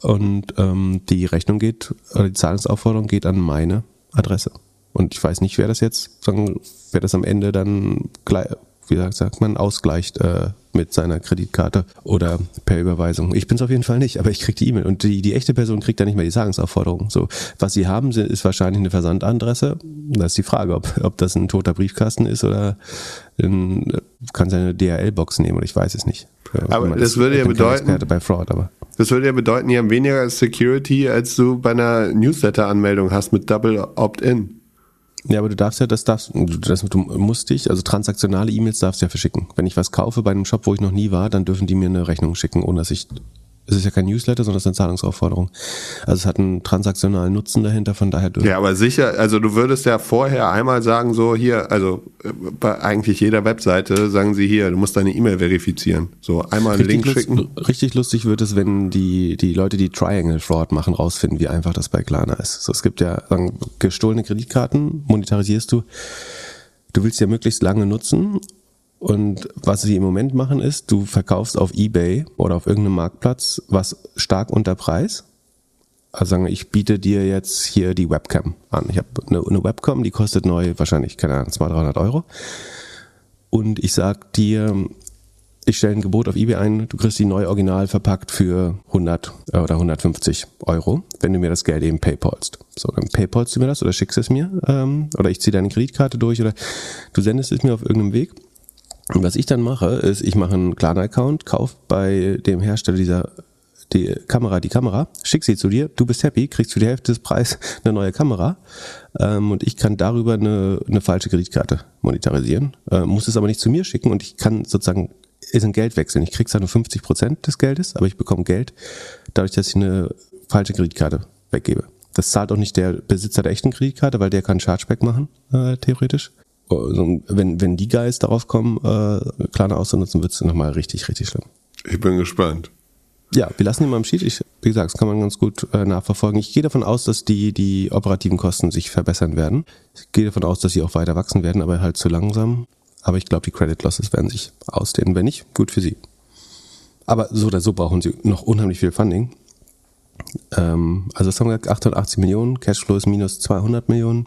Und ähm, die Rechnung geht, oder die Zahlungsaufforderung geht an meine Adresse. Und ich weiß nicht, wer das jetzt, sagen, wer das am Ende dann wie sagt man, ausgleicht äh, mit seiner Kreditkarte oder per Überweisung. Ich bin es auf jeden Fall nicht, aber ich kriege die E-Mail und die, die echte Person kriegt dann nicht mehr die Zahlungsaufforderung. So, was sie haben, ist wahrscheinlich eine Versandadresse. Da ist die Frage, ob, ob das ein toter Briefkasten ist oder ein, kann seine DHL-Box nehmen oder ich weiß es nicht. Aber das, das würde ja bedeuten, Fraud, das würde ja bedeuten, die haben weniger Security, als du bei einer Newsletter-Anmeldung hast mit Double Opt-in. Ja, aber du darfst ja, das darfst, das, du musst dich, also transaktionale E-Mails darfst du ja verschicken. Wenn ich was kaufe bei einem Shop, wo ich noch nie war, dann dürfen die mir eine Rechnung schicken, ohne dass ich es ist ja kein Newsletter, sondern es ist eine Zahlungsaufforderung. Also es hat einen transaktionalen Nutzen dahinter, von daher Ja, aber sicher, also du würdest ja vorher einmal sagen, so hier, also äh, bei eigentlich jeder Webseite sagen sie hier, du musst deine E-Mail verifizieren. So einmal einen Link lust, schicken. Richtig lustig wird es, wenn die, die Leute, die Triangle Fraud machen, rausfinden, wie einfach das bei Klarna ist. So, es gibt ja sagen, gestohlene Kreditkarten, monetarisierst du. Du willst ja möglichst lange nutzen und was sie im Moment machen ist, du verkaufst auf eBay oder auf irgendeinem Marktplatz was stark unter Preis. Also sagen, ich biete dir jetzt hier die Webcam an. Ich habe eine, eine Webcam, die kostet neu wahrscheinlich, keine Ahnung, 200, 300 Euro. Und ich sag dir, ich stelle ein Gebot auf eBay ein, du kriegst die neu original verpackt für 100 oder 150 Euro, wenn du mir das Geld eben paypalst. So, dann paypalst du mir das oder schickst es mir ähm, oder ich ziehe deine Kreditkarte durch oder du sendest es mir auf irgendeinem Weg und was ich dann mache, ist, ich mache einen Klarna-Account, kauf bei dem Hersteller dieser die Kamera die Kamera, schick sie zu dir, du bist happy, kriegst für die Hälfte des Preises eine neue Kamera ähm, und ich kann darüber eine, eine falsche Kreditkarte monetarisieren, äh, muss es aber nicht zu mir schicken und ich kann sozusagen ist ein Geldwechsel. Ich krieg zwar nur 50 Prozent des Geldes, aber ich bekomme Geld dadurch, dass ich eine falsche Kreditkarte weggebe. Das zahlt auch nicht der Besitzer der echten Kreditkarte, weil der kann Chargeback machen, äh, theoretisch wenn, wenn die Guys darauf kommen, äh, Klarna auszunutzen, wird es nochmal richtig, richtig schlimm. Ich bin gespannt. Ja, wir lassen ihn mal im Sheet. Ich, wie gesagt, das kann man ganz gut äh, nachverfolgen. Ich gehe davon aus, dass die, die operativen Kosten sich verbessern werden. Ich gehe davon aus, dass sie auch weiter wachsen werden, aber halt zu langsam. Aber ich glaube, die Credit Losses werden sich ausdehnen. Wenn nicht, gut für sie. Aber so oder so brauchen sie noch unheimlich viel Funding. Ähm, also das haben wir gesagt, 880 Millionen, Cashflow ist minus 200 Millionen.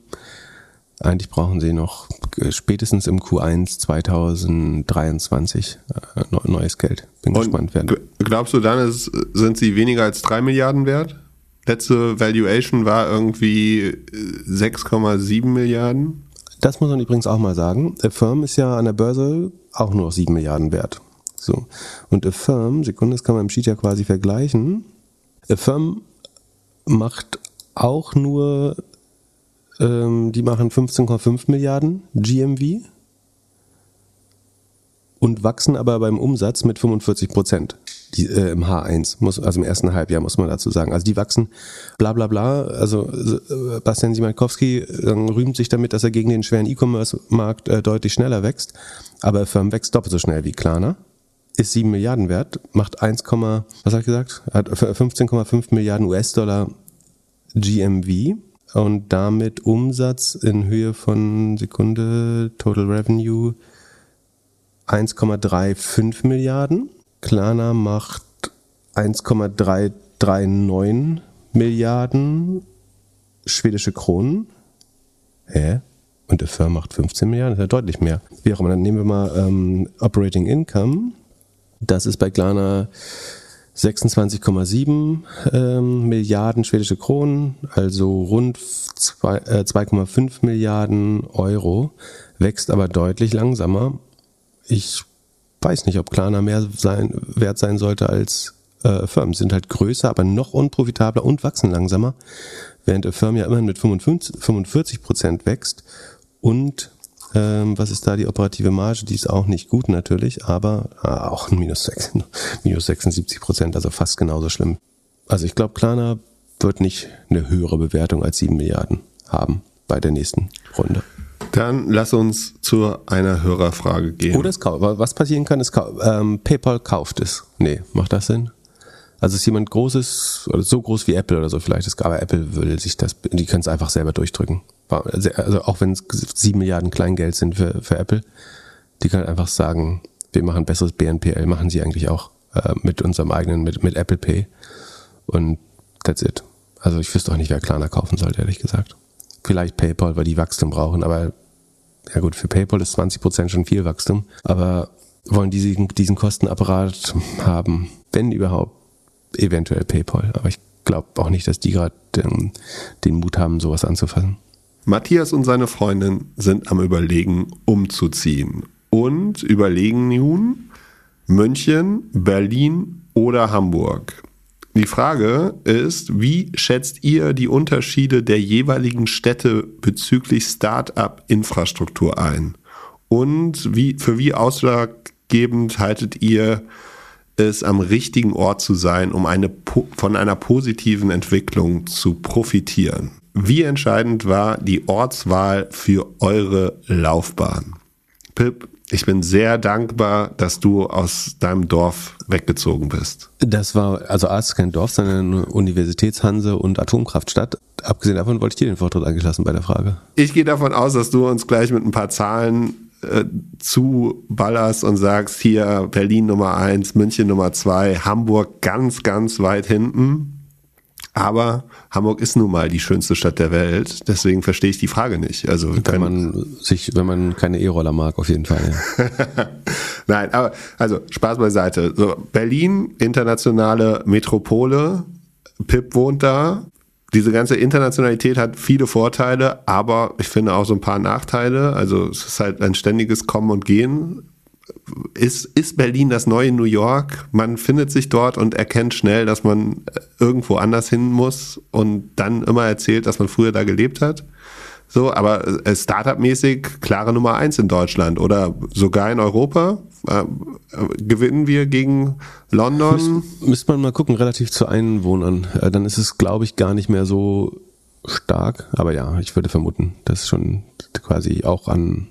Eigentlich brauchen sie noch äh, spätestens im Q1 2023 äh, neues Geld. Bin Und gespannt werden. Glaubst du dann, ist, sind sie weniger als 3 Milliarden wert? Letzte Valuation war irgendwie 6,7 äh, Milliarden. Das muss man übrigens auch mal sagen. Affirm ist ja an der Börse auch nur noch 7 Milliarden wert. So. Und Affirm, Sekunde, das kann man im Sheet ja quasi vergleichen. Affirm macht auch nur ähm, die machen 15,5 Milliarden GMV und wachsen aber beim Umsatz mit 45 Prozent. Äh, im H1, muss, also im ersten Halbjahr muss man dazu sagen. Also die wachsen bla bla bla. Also äh, Bastian Simakowski äh, rühmt sich damit, dass er gegen den schweren E-Commerce-Markt äh, deutlich schneller wächst. Aber Firm wächst doppelt so schnell wie Klarna. Ist 7 Milliarden wert, macht 1, was hat gesagt? Hat 15,5 Milliarden US-Dollar GMV und damit Umsatz in Höhe von Sekunde Total Revenue 1,35 Milliarden. Klarna macht 1,339 Milliarden schwedische Kronen. Hä? Und der Firma macht 15 Milliarden, das ist ja deutlich mehr. Wie auch immer, dann nehmen wir mal ähm, Operating Income. Das ist bei Klarna 26,7 ähm, Milliarden schwedische Kronen, also rund 2,5 äh, Milliarden Euro, wächst aber deutlich langsamer. Ich weiß nicht, ob Klarna mehr sein, wert sein sollte als äh, Firmen. Sind halt größer, aber noch unprofitabler und wachsen langsamer, während Firm ja immerhin mit 55, 45 Prozent wächst und ähm, was ist da die operative Marge? Die ist auch nicht gut natürlich, aber ah, auch ein minus, 6, minus 76 Prozent, also fast genauso schlimm. Also ich glaube, Klarna wird nicht eine höhere Bewertung als 7 Milliarden haben bei der nächsten Runde. Dann lass uns zu einer Hörerfrage gehen. Oder es was passieren kann, ist ähm, PayPal kauft es. Nee, macht das Sinn? Also ist jemand Großes oder so groß wie Apple oder so vielleicht aber Apple will sich das, die können es einfach selber durchdrücken. Also auch wenn es sieben Milliarden Kleingeld sind für, für Apple, die können einfach sagen, wir machen besseres BNPL, machen sie eigentlich auch äh, mit unserem eigenen, mit, mit Apple Pay. Und that's it. Also ich wüsste auch nicht, wer Klarna kaufen sollte, ehrlich gesagt. Vielleicht PayPal, weil die Wachstum brauchen, aber ja gut, für PayPal ist 20 Prozent schon viel Wachstum, aber wollen diesen, diesen Kostenapparat haben, wenn überhaupt, eventuell PayPal. Aber ich glaube auch nicht, dass die gerade den, den Mut haben, sowas anzufassen. Matthias und seine Freundin sind am Überlegen, umzuziehen und überlegen nun München, Berlin oder Hamburg. Die Frage ist, wie schätzt ihr die Unterschiede der jeweiligen Städte bezüglich Start-up-Infrastruktur ein? Und wie, für wie ausschlaggebend haltet ihr es, am richtigen Ort zu sein, um eine, von einer positiven Entwicklung zu profitieren? Wie entscheidend war die Ortswahl für eure Laufbahn? Pip, ich bin sehr dankbar, dass du aus deinem Dorf weggezogen bist. Das war, also A ist kein Dorf, sondern eine Universitätshanse und Atomkraftstadt. Abgesehen davon wollte ich dir den Vortritt angelassen bei der Frage. Ich gehe davon aus, dass du uns gleich mit ein paar Zahlen äh, zuballerst und sagst, hier Berlin Nummer eins, München Nummer zwei, Hamburg ganz, ganz weit hinten. Aber Hamburg ist nun mal die schönste Stadt der Welt, deswegen verstehe ich die Frage nicht. Also wenn man sich, wenn man keine E-Roller mag, auf jeden Fall. Ja. Nein, aber also Spaß beiseite. So Berlin, internationale Metropole. Pip wohnt da. Diese ganze Internationalität hat viele Vorteile, aber ich finde auch so ein paar Nachteile. Also es ist halt ein ständiges Kommen und Gehen ist, ist Berlin das neue New York? Man findet sich dort und erkennt schnell, dass man irgendwo anders hin muss und dann immer erzählt, dass man früher da gelebt hat. So, aber äh, Startup-mäßig klare Nummer eins in Deutschland oder sogar in Europa. Äh, gewinnen wir gegen London? Müs müsste man mal gucken, relativ zu Einwohnern. Äh, dann ist es, glaube ich, gar nicht mehr so stark. Aber ja, ich würde vermuten, dass es schon quasi auch an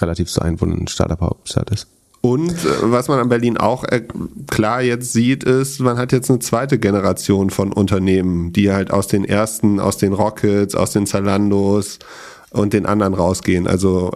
relativ zu Einwohnern Startup-Hauptstadt ist. Und äh, was man an Berlin auch äh, klar jetzt sieht, ist, man hat jetzt eine zweite Generation von Unternehmen, die halt aus den ersten, aus den Rockets, aus den Zalandos und den anderen rausgehen. Also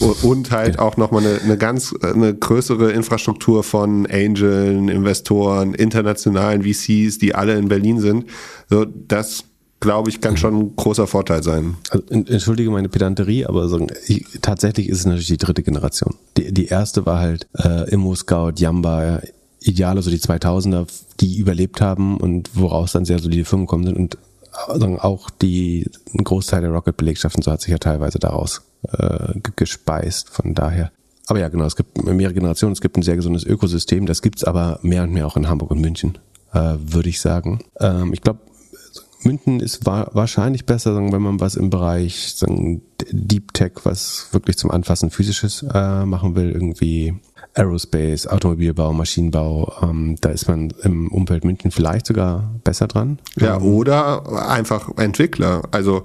äh, und halt auch nochmal eine, eine ganz eine größere Infrastruktur von Angeln, Investoren, internationalen VCs, die alle in Berlin sind. So, das glaube ich, kann schon ein großer Vorteil sein. Also, entschuldige meine Pedanterie, aber so, ich, tatsächlich ist es natürlich die dritte Generation. Die, die erste war halt äh, Immo Scout, Yamba, Ideale, so also die 2000er, die überlebt haben und woraus dann sehr solide Firmen gekommen sind und also auch die, ein Großteil der Rocket-Belegschaften, so hat sich ja teilweise daraus äh, gespeist, von daher. Aber ja, genau, es gibt mehrere Generationen, es gibt ein sehr gesundes Ökosystem, das gibt's aber mehr und mehr auch in Hamburg und München, äh, würde ich sagen. Ähm, ich glaube, München ist wa wahrscheinlich besser, sagen, wenn man was im Bereich sagen, Deep Tech, was wirklich zum Anfassen physisches äh, machen will, irgendwie Aerospace, Automobilbau, Maschinenbau, ähm, da ist man im Umfeld München vielleicht sogar besser dran. Ja, ähm, oder einfach Entwickler. Also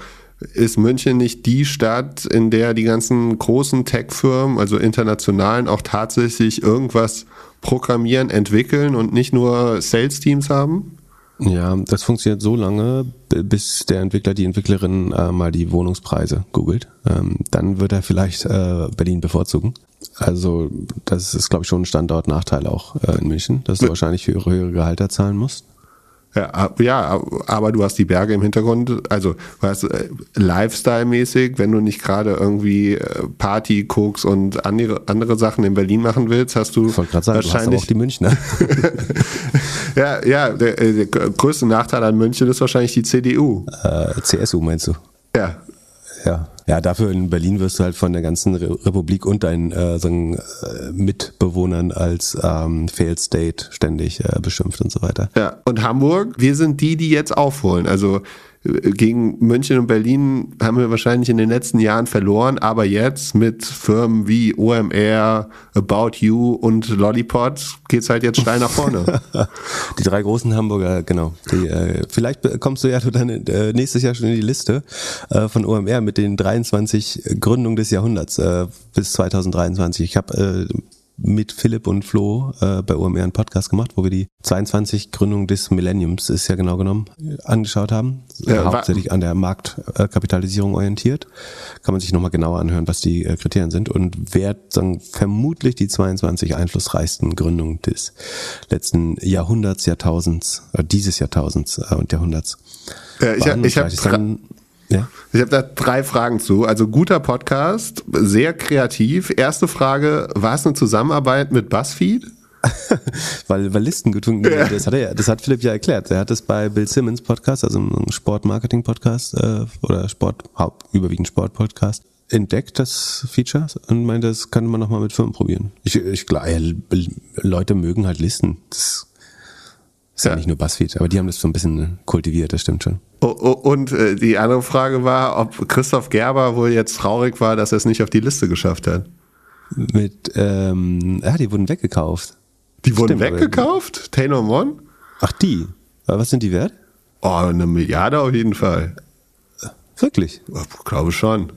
ist München nicht die Stadt, in der die ganzen großen Tech-Firmen, also internationalen, auch tatsächlich irgendwas programmieren, entwickeln und nicht nur Sales-Teams haben? Ja, das funktioniert so lange, bis der Entwickler, die Entwicklerin äh, mal die Wohnungspreise googelt. Ähm, dann wird er vielleicht äh, Berlin bevorzugen. Also das ist, glaube ich, schon ein Standortnachteil auch äh, in München, dass du wahrscheinlich höhere, höhere Gehalter zahlen musst. Ja, ja, aber du hast die Berge im Hintergrund, also weißt äh, Lifestyle-mäßig, wenn du nicht gerade irgendwie äh, Party, Koks und andere, andere Sachen in Berlin machen willst, hast du sagen, wahrscheinlich du hast auch die Münchner. ja, ja, der, der, größte Nachteil an München ist wahrscheinlich die CDU. Äh, CSU meinst du? Ja. Ja, ja, dafür in Berlin wirst du halt von der ganzen Republik und deinen äh, sagen, äh, Mitbewohnern als ähm, Failed State ständig äh, beschimpft und so weiter. Ja, und Hamburg, wir sind die, die jetzt aufholen. Also gegen München und Berlin haben wir wahrscheinlich in den letzten Jahren verloren, aber jetzt mit Firmen wie OMR, About You und Lollipop geht's halt jetzt steil nach vorne. die drei großen Hamburger, genau. Die, äh, vielleicht kommst du ja dann äh, nächstes Jahr schon in die Liste äh, von OMR mit den 23 Gründungen des Jahrhunderts äh, bis 2023. Ich habe äh, mit Philipp und Flo äh, bei OMR einen Podcast gemacht, wo wir die 22 Gründungen des Millenniums, ist ja genau genommen, angeschaut haben. Ja, hauptsächlich an der Marktkapitalisierung orientiert. Kann man sich nochmal genauer anhören, was die äh, Kriterien sind und wer sagen, vermutlich die 22 einflussreichsten Gründungen des letzten Jahrhunderts, Jahrtausends, äh, dieses Jahrtausends äh, und Jahrhunderts. Ja, ich, ich habe Ja. Ich habe da drei Fragen zu. Also guter Podcast, sehr kreativ. Erste Frage, war es eine Zusammenarbeit mit BuzzFeed? weil, weil Listen getrunken ja. das hat er ja, das hat Philipp ja erklärt. Er hat es bei Bill Simmons Podcast, also einem Sportmarketing-Podcast äh, oder Sport, überwiegend Sport-Podcast, entdeckt, das Feature, und meinte, das könnte man nochmal mit Firmen probieren. Ich, ich glaube, Leute mögen halt Listen. Das ist ja. ja. nicht nur Buzzfeed, aber die haben das so ein bisschen kultiviert, das stimmt schon. Oh, oh, und äh, die andere Frage war, ob Christoph Gerber wohl jetzt traurig war, dass er es nicht auf die Liste geschafft hat. Mit, ähm, ja, die wurden weggekauft. Die wurden Stimmt, weggekauft? Taylor One? Ach, die. Was sind die wert? Oh, eine Milliarde auf jeden Fall. Wirklich? Ich glaube schon.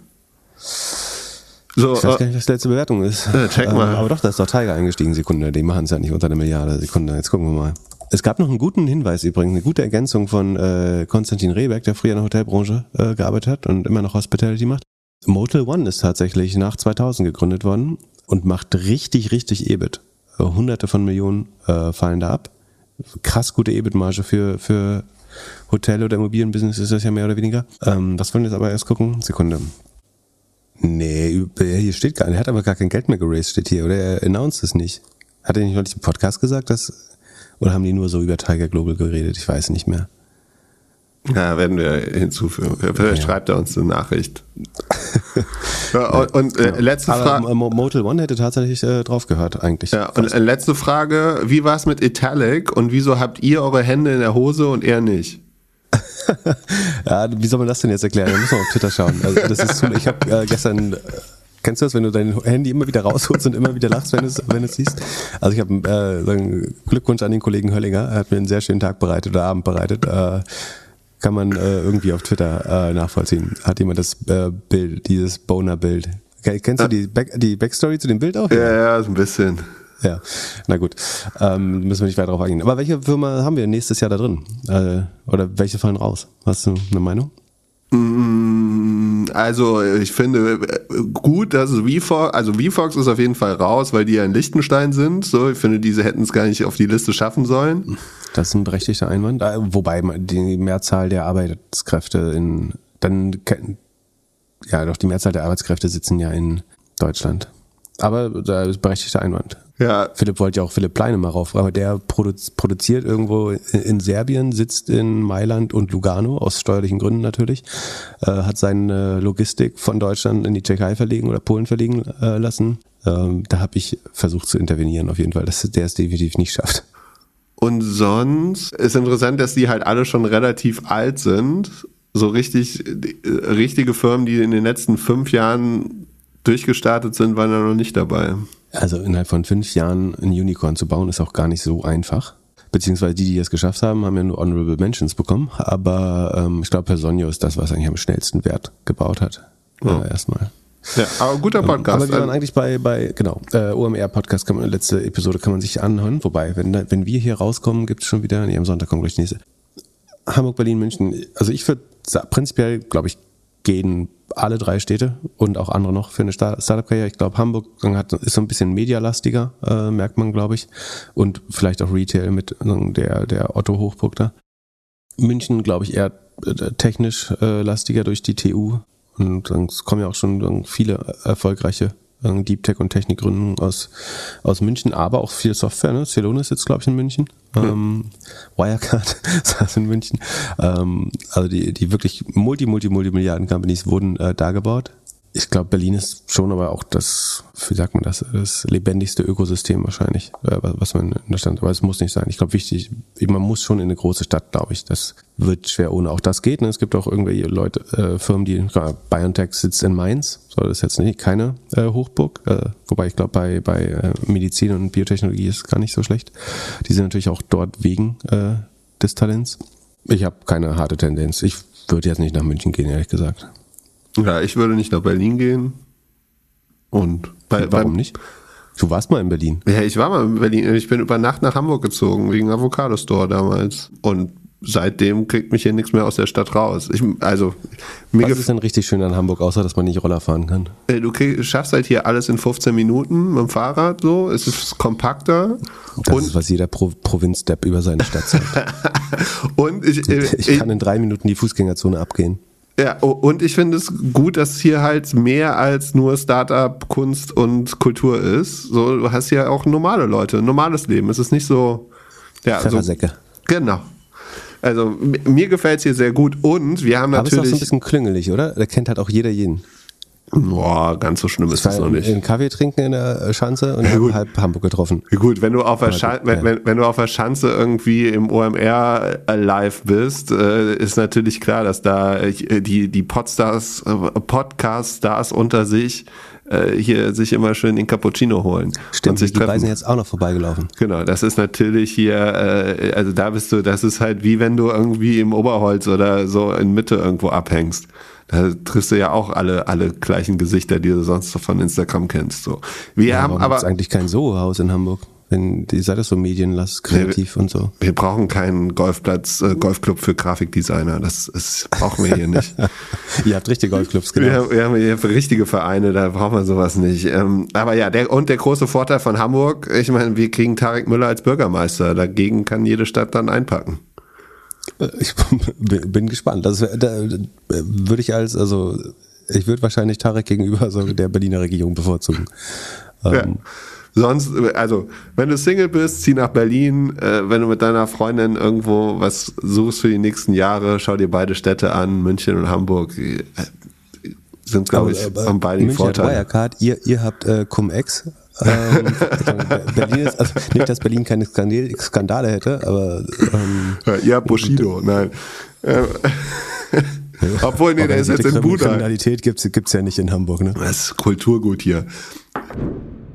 So, ich weiß gar nicht, was die letzte Bewertung ist. Äh, check mal. Ähm, aber doch, da ist doch Tiger eingestiegen, Sekunde. Die machen es ja nicht unter einer Milliarde. Sekunde, jetzt gucken wir mal. Es gab noch einen guten Hinweis übrigens, eine gute Ergänzung von äh, Konstantin Rehberg, der früher in der Hotelbranche äh, gearbeitet hat und immer noch Hospitality macht. Motel One ist tatsächlich nach 2000 gegründet worden und macht richtig, richtig EBIT. Hunderte von Millionen äh, fallen da ab. Krass gute EBIT-Marge für, für Hotel- oder Immobilienbusiness ist das ja mehr oder weniger. Ähm, was wollen wir jetzt aber erst gucken? Sekunde. Nee, hier steht gar nicht. Er hat aber gar kein Geld mehr geraced, steht hier. Oder er announced es nicht. Hat er nicht neulich im Podcast gesagt, dass, oder haben die nur so über Tiger Global geredet? Ich weiß nicht mehr. Ja, werden wir hinzufügen. Vielleicht ja. schreibt er uns eine Nachricht. und, und äh, letzte Frage. Motel One hätte tatsächlich äh, drauf gehört, eigentlich. Ja, und äh, letzte Frage: Wie war es mit Italic und wieso habt ihr eure Hände in der Hose und er nicht? ja, wie soll man das denn jetzt erklären? Da muss man auf Twitter schauen. Also das ist zu, ich habe äh, gestern äh, Kennst du das, wenn du dein Handy immer wieder rausholst und immer wieder lachst, wenn du es wenn es siehst? Also ich habe äh, Glückwunsch an den Kollegen Höllinger, er hat mir einen sehr schönen Tag bereitet oder Abend bereitet. Äh, kann man äh, irgendwie auf Twitter äh, nachvollziehen. Hat jemand das äh, Bild, dieses Boner-Bild. Kennst du die, Back, die Backstory zu dem Bild auch? Ja, ja, so ein bisschen. Ja, na gut. Ähm, müssen wir nicht weiter darauf eingehen. Aber welche Firma haben wir nächstes Jahr da drin? Äh, oder welche fallen raus? Hast du eine Meinung? Mm, also ich finde äh, gut, dass es VFox, also VFox ist auf jeden Fall raus, weil die ja in Liechtenstein sind. So, ich finde, diese hätten es gar nicht auf die Liste schaffen sollen. Das ist ein berechtigter Einwand. Äh, wobei die Mehrzahl der Arbeitskräfte in dann ja doch die Mehrzahl der Arbeitskräfte sitzen ja in Deutschland. Aber da ist berechtigter Einwand. Ja. Philipp wollte ja auch Philipp Pleine mal rauf, aber der produziert irgendwo in Serbien, sitzt in Mailand und Lugano, aus steuerlichen Gründen natürlich, äh, hat seine Logistik von Deutschland in die Tschechei verlegen oder Polen verlegen äh, lassen. Ähm, da habe ich versucht zu intervenieren, auf jeden Fall, dass der es definitiv nicht schafft. Und sonst ist interessant, dass die halt alle schon relativ alt sind. So richtig, richtige Firmen, die in den letzten fünf Jahren durchgestartet sind, waren da noch nicht dabei. Also innerhalb von fünf Jahren ein Unicorn zu bauen, ist auch gar nicht so einfach. Beziehungsweise die, die es geschafft haben, haben ja nur Honorable Mentions bekommen. Aber ähm, ich glaube, Personio ist das, was eigentlich am schnellsten Wert gebaut hat. Ja. Äh, erstmal. Ja, aber guter ähm, Podcast. aber wir waren eigentlich bei, bei genau, äh, OMR-Podcast, kann man, letzte Episode kann man sich anhören. Wobei, wenn, wenn wir hier rauskommen, gibt es schon wieder, nee, am Sonntag kommt gleich die nächste. Hamburg, Berlin, München. Also ich würde prinzipiell, glaube ich, gehen alle drei Städte und auch andere noch für eine Startup-Karriere. Ich glaube, Hamburg hat, ist so ein bisschen mediaلاstiger, äh, merkt man, glaube ich. Und vielleicht auch Retail mit der, der Otto Hochburg da. München, glaube ich, eher äh, technisch äh, lastiger durch die TU. Und dann kommen ja auch schon viele erfolgreiche Deep Tech und Technikgründungen aus, aus München, aber auch viel Software. Ne? Celonis sitzt, glaube ich, in München. Ähm, Wirecard saß in München. Ähm, also die, die wirklich multi, multi, multi Milliarden Companies wurden äh, da gebaut ich glaube, Berlin ist schon aber auch das, wie sagt man das, das lebendigste Ökosystem wahrscheinlich, äh, was man in der Stadt, aber es muss nicht sein. Ich glaube, wichtig, man muss schon in eine große Stadt, glaube ich. Das wird schwer, ohne auch das geht. Ne? Es gibt auch irgendwelche Leute, äh, Firmen, die, BioNTech sitzt in Mainz, so das jetzt nicht keine äh, Hochburg, äh, wobei ich glaube, bei, bei äh, Medizin und Biotechnologie ist gar nicht so schlecht. Die sind natürlich auch dort wegen äh, des Talents. Ich habe keine harte Tendenz. Ich würde jetzt nicht nach München gehen, ehrlich gesagt. Ja, ich würde nicht nach Berlin gehen. Und bei, warum beim, nicht? Du warst mal in Berlin. Ja, ich war mal in Berlin. Ich bin über Nacht nach Hamburg gezogen, wegen Avocado Store damals. Und seitdem kriegt mich hier nichts mehr aus der Stadt raus. Ich, also, mir Was ist denn richtig schön an Hamburg, außer dass man nicht Roller fahren kann? Äh, du krieg, schaffst halt hier alles in 15 Minuten mit dem Fahrrad so. Es ist kompakter. Das und ist, was jeder Pro Provinzdepp über seine Stadt sagt. und ich, ich, ich kann in drei Minuten die Fußgängerzone abgehen. Ja, und ich finde es gut, dass hier halt mehr als nur Startup, Kunst und Kultur ist. So, du hast ja auch normale Leute, ein normales Leben. Es ist nicht so. Ja. So, genau. Also mir gefällt es hier sehr gut und wir haben natürlich. Aber ist auch so ein bisschen klüngelig, oder? Da kennt halt auch jeder jeden. Boah, ganz so schlimm ist das noch nicht. Einen Kaffee trinken in der Schanze und ja, halb Hamburg getroffen. Ja, gut, wenn du auf der Schanze, wenn, wenn, wenn, du auf der Schanze irgendwie im OMR live bist, äh, ist natürlich klar, dass da äh, die, die Podstars, äh, Podcast-Stars unter sich äh, hier sich immer schön den Cappuccino holen. Stimmt, und sich die beiden jetzt auch noch vorbeigelaufen. Genau, das ist natürlich hier, äh, also da bist du, das ist halt wie wenn du irgendwie im Oberholz oder so in Mitte irgendwo abhängst. Da triffst du ja auch alle, alle gleichen Gesichter, die du sonst von Instagram kennst. So. Wir ja, haben aber. ist eigentlich kein Soho-Haus in Hamburg. Wenn die seid das so medienlass, kreativ wir, und so. Wir brauchen keinen Golfplatz, äh, Golfclub für Grafikdesigner. Das, das brauchen wir hier nicht. Ihr habt richtige Golfclubs, genau. Wir haben, wir haben hier richtige Vereine, da brauchen wir sowas nicht. Ähm, aber ja, der, und der große Vorteil von Hamburg, ich meine, wir kriegen Tarek Müller als Bürgermeister. Dagegen kann jede Stadt dann einpacken. Ich bin gespannt. Das da, würde ich als, also ich würde wahrscheinlich Tarek gegenüber so der Berliner Regierung bevorzugen. Ja. Ähm, Sonst, also, wenn du Single bist, zieh nach Berlin. Äh, wenn du mit deiner Freundin irgendwo was suchst für die nächsten Jahre, schau dir beide Städte an, München und Hamburg. Äh, sind, glaube ich, aber, haben beide München Vorteile. Wirecard, ihr, ihr habt äh, Cum-Ex. Ähm, Berlin ist, also nicht, dass Berlin keine Skandale hätte, aber ähm, ja, Bushido, nein. Obwohl, nee, der ist jetzt in Buda. Kriminalität gibt's gibt's ja nicht in Hamburg, ne? Das ist Kulturgut hier.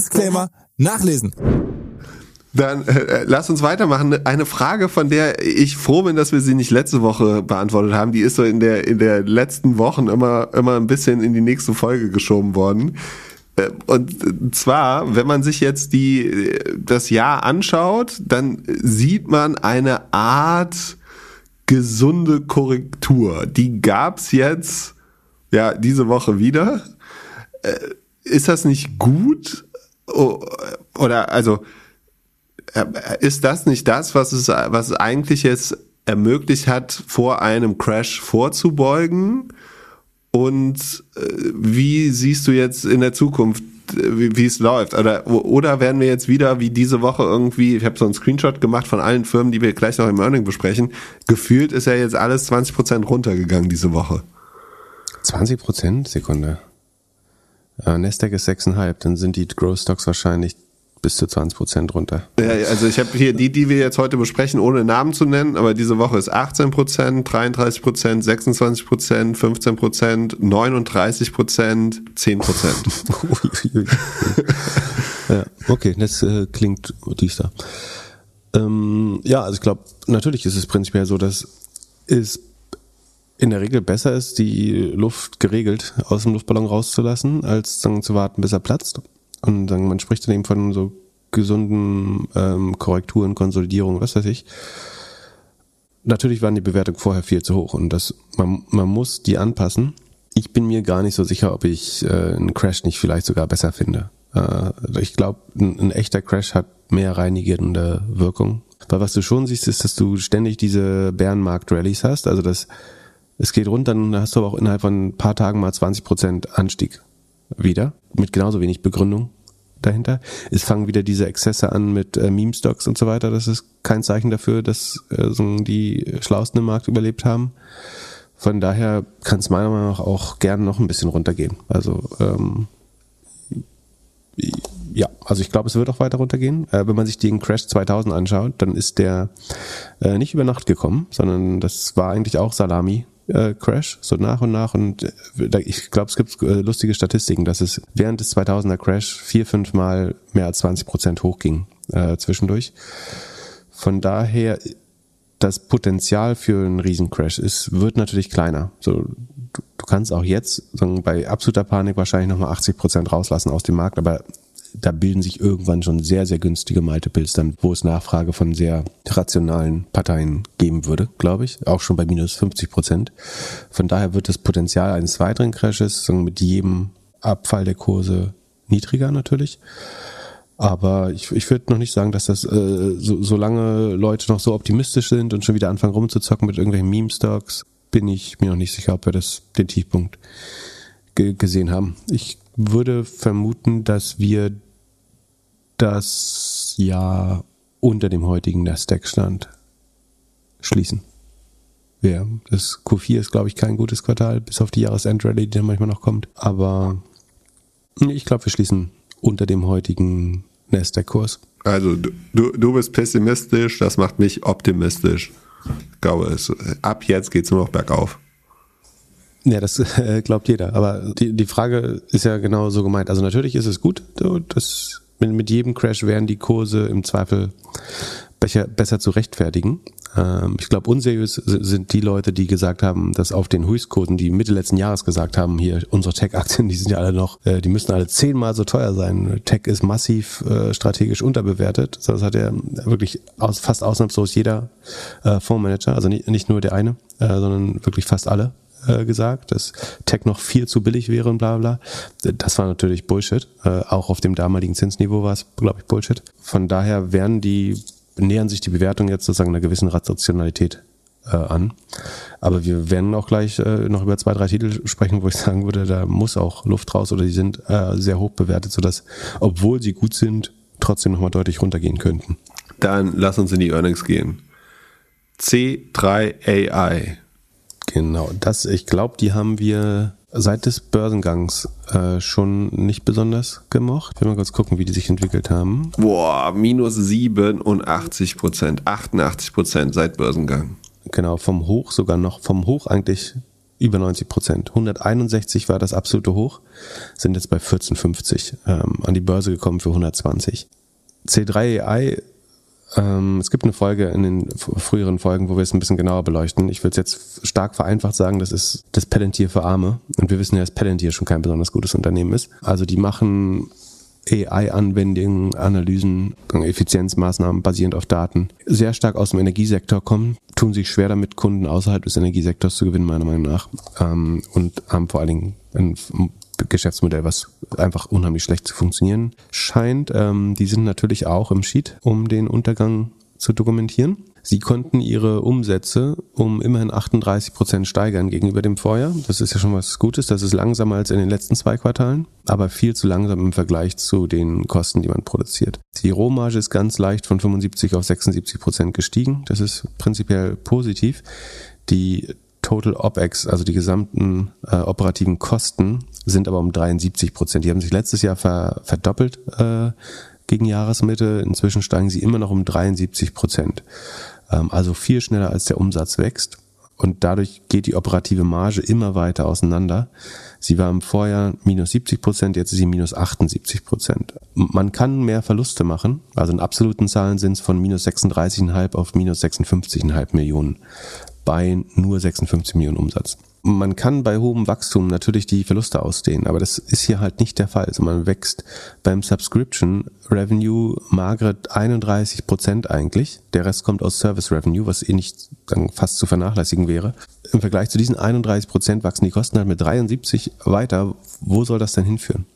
Disclaimer nachlesen. Dann äh, lass uns weitermachen. Eine Frage, von der ich froh bin, dass wir sie nicht letzte Woche beantwortet haben, die ist so in der in der letzten Wochen immer immer ein bisschen in die nächste Folge geschoben worden. Äh, und zwar, wenn man sich jetzt die das Jahr anschaut, dann sieht man eine Art gesunde Korrektur. Die gab's jetzt ja diese Woche wieder. Äh, ist das nicht gut? Oder also äh, ist das nicht das, was es, was es eigentlich jetzt ermöglicht hat, vor einem Crash vorzubeugen? Und äh, wie siehst du jetzt in der Zukunft, äh, wie, wie es läuft? Oder, oder werden wir jetzt wieder wie diese Woche irgendwie, ich habe so einen Screenshot gemacht von allen Firmen, die wir gleich noch im Earning besprechen, gefühlt ist ja jetzt alles 20% runtergegangen diese Woche. 20% Sekunde. Äh, Nasdaq ist 6,5, dann sind die Growth Stocks wahrscheinlich bis zu 20 Prozent runter. Ja, also ich habe hier die, die wir jetzt heute besprechen, ohne Namen zu nennen, aber diese Woche ist 18 Prozent, 33 Prozent, 26 Prozent, 15 Prozent, 39 Prozent, 10 Prozent. ja, okay, das äh, klingt düster. Ähm, ja, also ich glaube, natürlich ist es prinzipiell so, dass es in der Regel besser ist, die Luft geregelt aus dem Luftballon rauszulassen, als dann zu warten, bis er platzt. Und dann, man spricht dann eben von so gesunden ähm, Korrekturen, Konsolidierung, was weiß ich. Natürlich waren die Bewertungen vorher viel zu hoch und das, man, man muss die anpassen. Ich bin mir gar nicht so sicher, ob ich äh, einen Crash nicht vielleicht sogar besser finde. Äh, ich glaube, ein, ein echter Crash hat mehr reinigende Wirkung. Weil was du schon siehst, ist, dass du ständig diese Bärenmarkt-Rallies hast, also das es geht runter, dann hast du aber auch innerhalb von ein paar Tagen mal 20 Prozent Anstieg wieder, mit genauso wenig Begründung dahinter. Es fangen wieder diese Exzesse an mit äh, Meme-Stocks und so weiter. Das ist kein Zeichen dafür, dass äh, die Schlausten im Markt überlebt haben. Von daher kann es meiner Meinung nach auch gerne noch ein bisschen runtergehen. Also ähm, ja, also ich glaube, es wird auch weiter runtergehen. Äh, wenn man sich den Crash 2000 anschaut, dann ist der äh, nicht über Nacht gekommen, sondern das war eigentlich auch Salami äh, Crash, so nach und nach. Und äh, ich glaube, es gibt äh, lustige Statistiken, dass es während des 2000er Crash vier, fünf Mal mehr als 20 Prozent hochging äh, zwischendurch. Von daher das Potenzial für einen Riesencrash ist, wird natürlich kleiner. So, du kannst auch jetzt sagen, bei absoluter Panik wahrscheinlich nochmal 80 Prozent rauslassen aus dem Markt, aber da bilden sich irgendwann schon sehr, sehr günstige Multiples dann, wo es Nachfrage von sehr rationalen Parteien geben würde, glaube ich. Auch schon bei minus 50 Prozent. Von daher wird das Potenzial eines weiteren Crashes mit jedem Abfall der Kurse niedriger natürlich. Aber ich, ich würde noch nicht sagen, dass das, äh, so, solange Leute noch so optimistisch sind und schon wieder anfangen rumzuzocken mit irgendwelchen Meme-Stocks, bin ich mir noch nicht sicher, ob wir das den Tiefpunkt ge gesehen haben. Ich würde vermuten, dass wir das Jahr unter dem heutigen Nasdaq-Stand schließen. Ja, das Q4 ist, glaube ich, kein gutes Quartal, bis auf die Jahresendrallye, die dann manchmal noch kommt. Aber ich glaube, wir schließen unter dem heutigen Nasdaq-Kurs. Also du, du bist pessimistisch, das macht mich optimistisch. Ich glaube, es, ab jetzt geht es nur noch bergauf. Ja, das äh, glaubt jeder. Aber die, die Frage ist ja genau so gemeint. Also natürlich ist es gut, dass mit, mit jedem Crash wären die Kurse im Zweifel besser, besser zu rechtfertigen. Ähm, ich glaube, unseriös sind die Leute, die gesagt haben, dass auf den Höchstkursen, die Mitte letzten Jahres gesagt haben, hier unsere Tech-Aktien, die sind ja alle noch, äh, die müssen alle zehnmal so teuer sein. Tech ist massiv äh, strategisch unterbewertet. Das hat ja wirklich aus, fast ausnahmslos jeder äh, Fondsmanager, also nicht, nicht nur der eine, äh, sondern wirklich fast alle äh, gesagt, dass Tech noch viel zu billig wäre und bla bla. Das war natürlich Bullshit. Äh, auch auf dem damaligen Zinsniveau war es, glaube ich, Bullshit. Von daher werden die nähern sich die Bewertung jetzt sozusagen einer gewissen Rationalität äh, an. Aber wir werden auch gleich noch über zwei, drei Titel sprechen, wo ich sagen würde, da muss auch Luft raus oder die sind sehr hoch bewertet, sodass, obwohl sie gut sind, trotzdem nochmal deutlich runtergehen könnten. Dann lass uns in die Earnings gehen. C3 AI. Genau, das, ich glaube, die haben wir seit des Börsengangs äh, schon nicht besonders gemocht. Ich will mal kurz gucken, wie die sich entwickelt haben. Boah, minus 87 Prozent, 88 Prozent seit Börsengang. Genau, vom Hoch sogar noch, vom Hoch eigentlich über 90 Prozent. 161 war das absolute Hoch, sind jetzt bei 14,50 ähm, an die Börse gekommen für 120. C3 AI ähm, es gibt eine Folge in den früheren Folgen, wo wir es ein bisschen genauer beleuchten. Ich würde es jetzt stark vereinfacht sagen, das ist das Palantir für Arme. Und wir wissen ja, dass Palantir schon kein besonders gutes Unternehmen ist. Also die machen AI-Anwendungen, Analysen, Effizienzmaßnahmen basierend auf Daten sehr stark aus dem Energiesektor kommen, tun sich schwer damit, Kunden außerhalb des Energiesektors zu gewinnen, meiner Meinung nach. Ähm, und haben vor allen Dingen ein Geschäftsmodell, was einfach unheimlich schlecht zu funktionieren scheint. Ähm, die sind natürlich auch im Sheet, um den Untergang zu dokumentieren. Sie konnten ihre Umsätze um immerhin 38 Prozent steigern gegenüber dem Vorjahr. Das ist ja schon was Gutes. Das ist langsamer als in den letzten zwei Quartalen, aber viel zu langsam im Vergleich zu den Kosten, die man produziert. Die Rohmarge ist ganz leicht von 75 auf 76 Prozent gestiegen. Das ist prinzipiell positiv. Die Total OPEX, also die gesamten äh, operativen Kosten, sind aber um 73 Prozent. Die haben sich letztes Jahr ver, verdoppelt äh, gegen Jahresmitte. Inzwischen steigen sie immer noch um 73 Prozent. Ähm, also viel schneller als der Umsatz wächst. Und dadurch geht die operative Marge immer weiter auseinander. Sie war im Vorjahr minus 70 Prozent, jetzt ist sie minus 78 Prozent. Man kann mehr Verluste machen. Also in absoluten Zahlen sind es von minus 36,5 auf minus 56,5 Millionen bei nur 56 Millionen Umsatz. Man kann bei hohem Wachstum natürlich die Verluste ausdehnen, aber das ist hier halt nicht der Fall. Also man wächst beim Subscription Revenue magere 31 Prozent eigentlich. Der Rest kommt aus Service Revenue, was eh nicht dann fast zu vernachlässigen wäre. Im Vergleich zu diesen 31 Prozent wachsen die Kosten halt mit 73 weiter. Wo soll das denn hinführen?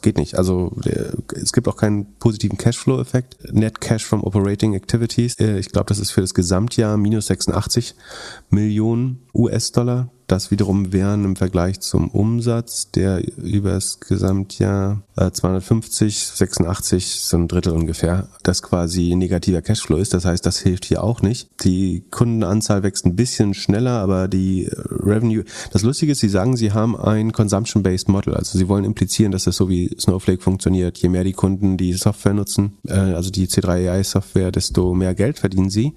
geht nicht. Also es gibt auch keinen positiven Cashflow-Effekt. Net Cash from Operating Activities. Äh, ich glaube, das ist für das Gesamtjahr minus 86 Millionen US-Dollar. Das wiederum wären im Vergleich zum Umsatz, der über das Gesamtjahr äh, 250, 86, so ein Drittel ungefähr, das quasi negativer Cashflow ist. Das heißt, das hilft hier auch nicht. Die Kundenanzahl wächst ein bisschen schneller, aber die Revenue, das Lustige ist, sie sagen, sie haben ein Consumption-Based Model. Also sie wollen implizieren, dass das so wie Snowflake funktioniert. Je mehr die Kunden die Software nutzen, äh, also die C3 AI Software, desto mehr Geld verdienen sie.